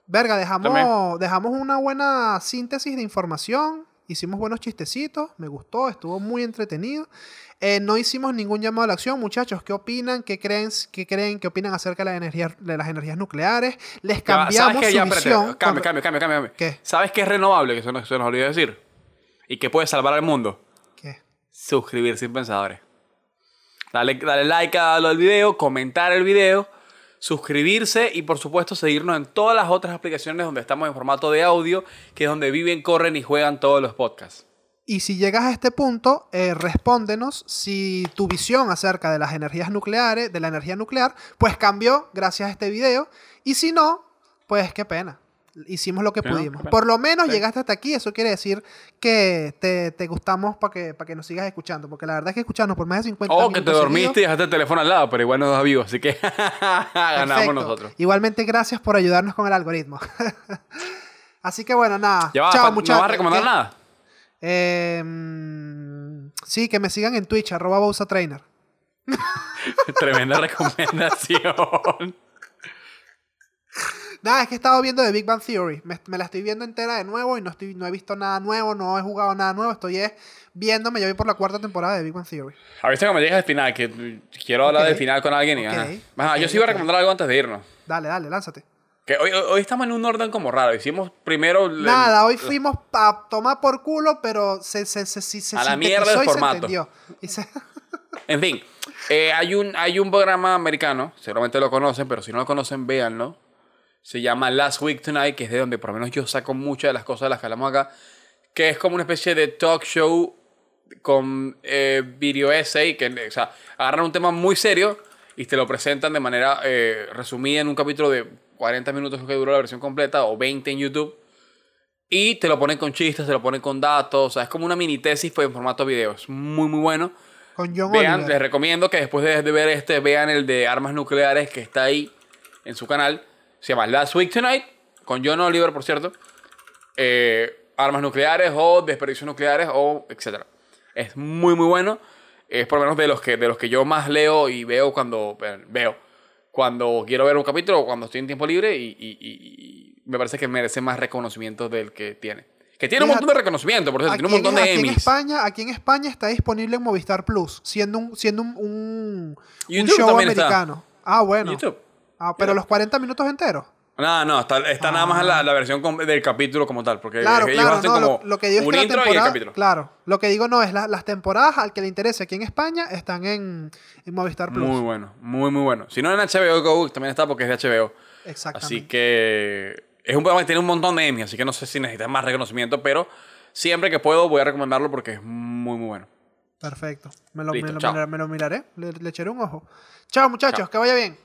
Verga, dejamos, También. dejamos una buena síntesis de información. Hicimos buenos chistecitos, me gustó, estuvo muy entretenido. Eh, no hicimos ningún llamado a la acción, muchachos. ¿Qué opinan? ¿Qué creen? ¿Qué creen? ¿Qué opinan acerca de, la energía, de las energías nucleares? Les cambiamos ¿Sabes su Ya, visión. Cambio, cambio, cambio, cambio. ¿Qué? ¿Sabes qué es renovable? Que se nos, se nos olvidó decir. Y que puede salvar al mundo. ¿Qué? Suscribirse sin pensadores. Dale, dale like al video, comentar el video, suscribirse y por supuesto seguirnos en todas las otras aplicaciones donde estamos en formato de audio, que es donde viven, corren y juegan todos los podcasts. Y si llegas a este punto, eh, respóndenos si tu visión acerca de las energías nucleares, de la energía nuclear, pues cambió gracias a este video. Y si no, pues qué pena. Hicimos lo que pudimos. Por lo menos Sí. llegaste hasta aquí. Eso quiere decir que te, te gustamos para que, para que nos sigas escuchando. Porque la verdad es que escucharnos por más de 50 O minutos que te dormiste y dejaste el teléfono al lado, pero igual nos da vivo, así que ganamos nosotros. Igualmente, gracias por ayudarnos con el algoritmo. Así que bueno, nada. Ya va, Chao, fa- ¿no muchachos. vas a recomendar ¿Qué? nada? Eh, mm, sí, que me sigan en Twitch, arroba Bousa Trainer. Tremenda recomendación. Nada, es que he estado viendo The Big Bang Theory. Me, me la estoy viendo entera de nuevo y no, estoy, no he visto nada nuevo, no he jugado nada nuevo. Estoy es viéndome, ya voy por la cuarta temporada de Big Bang Theory. A veces cuando llegas al final, que quiero hablar Ok. del final con alguien y Ok. ajá. Ajá, yo sí iba a recomendar algo antes de irnos. Dale, dale, lánzate. Que hoy, hoy- estamos en un orden como raro. Hicimos primero... el- Nada, hoy fuimos a tomar por culo, pero se, se, se, se, se A la mierda el y se formato. entendió. Y se- En fin, eh, hay, un, hay un programa americano, seguramente lo conocen, pero si no lo conocen, véanlo. Se llama Last Week Tonight, que es de donde por lo menos yo saco muchas de las cosas de las que hablamos acá, que es como una especie de talk show con eh, video essay, que o sea, agarran un tema muy serio y te lo presentan de manera eh, resumida en un capítulo de 40 minutos que duró la versión completa o 20 en YouTube. Y te lo ponen con chistes, te lo ponen con datos, o sea, es como una mini tesis pues, en formato video. Es muy, muy bueno. con John Vean, les recomiendo que después de, de ver este, vean el de armas nucleares que está ahí en su canal. Se llama Last Week Tonight, con John Oliver, por cierto. Eh, armas nucleares o desperdicios nucleares o etcétera. Es muy, muy bueno. Es por lo menos de los que, de los que yo más leo y veo cuando veo. Cuando quiero ver un capítulo o cuando estoy en tiempo libre y, y- y- y me parece que merece más reconocimiento del que tiene. Que tiene un montón de reconocimiento, por cierto. Tiene un montón de aquí en. España, aquí en España está disponible en Movistar Plus, siendo un, siendo un, un, show está. americano. Ah, bueno. YouTube. Ah, pero los 40 minutos enteros. No, no, está, está nada más la, la versión del capítulo como tal. Porque Claro, ellos claro, hacen no, como lo, lo que digo es que la intro y el capítulo. claro, lo que digo no es la- las temporadas al que le interese aquí en España están en, en Movistar Plus. Muy bueno, muy, muy bueno. Si no en HBO Go, también está porque es de HBO. Exactamente. Así que es un programa que tiene un montón de Emmy, así que no sé si necesitas más reconocimiento, pero siempre que puedo voy a recomendarlo porque es muy, muy bueno. Perfecto. Me lo, Listo, me lo chao. mirar- me lo miraré, le, le echaré un ojo. Chao muchachos, Chao. que vaya bien.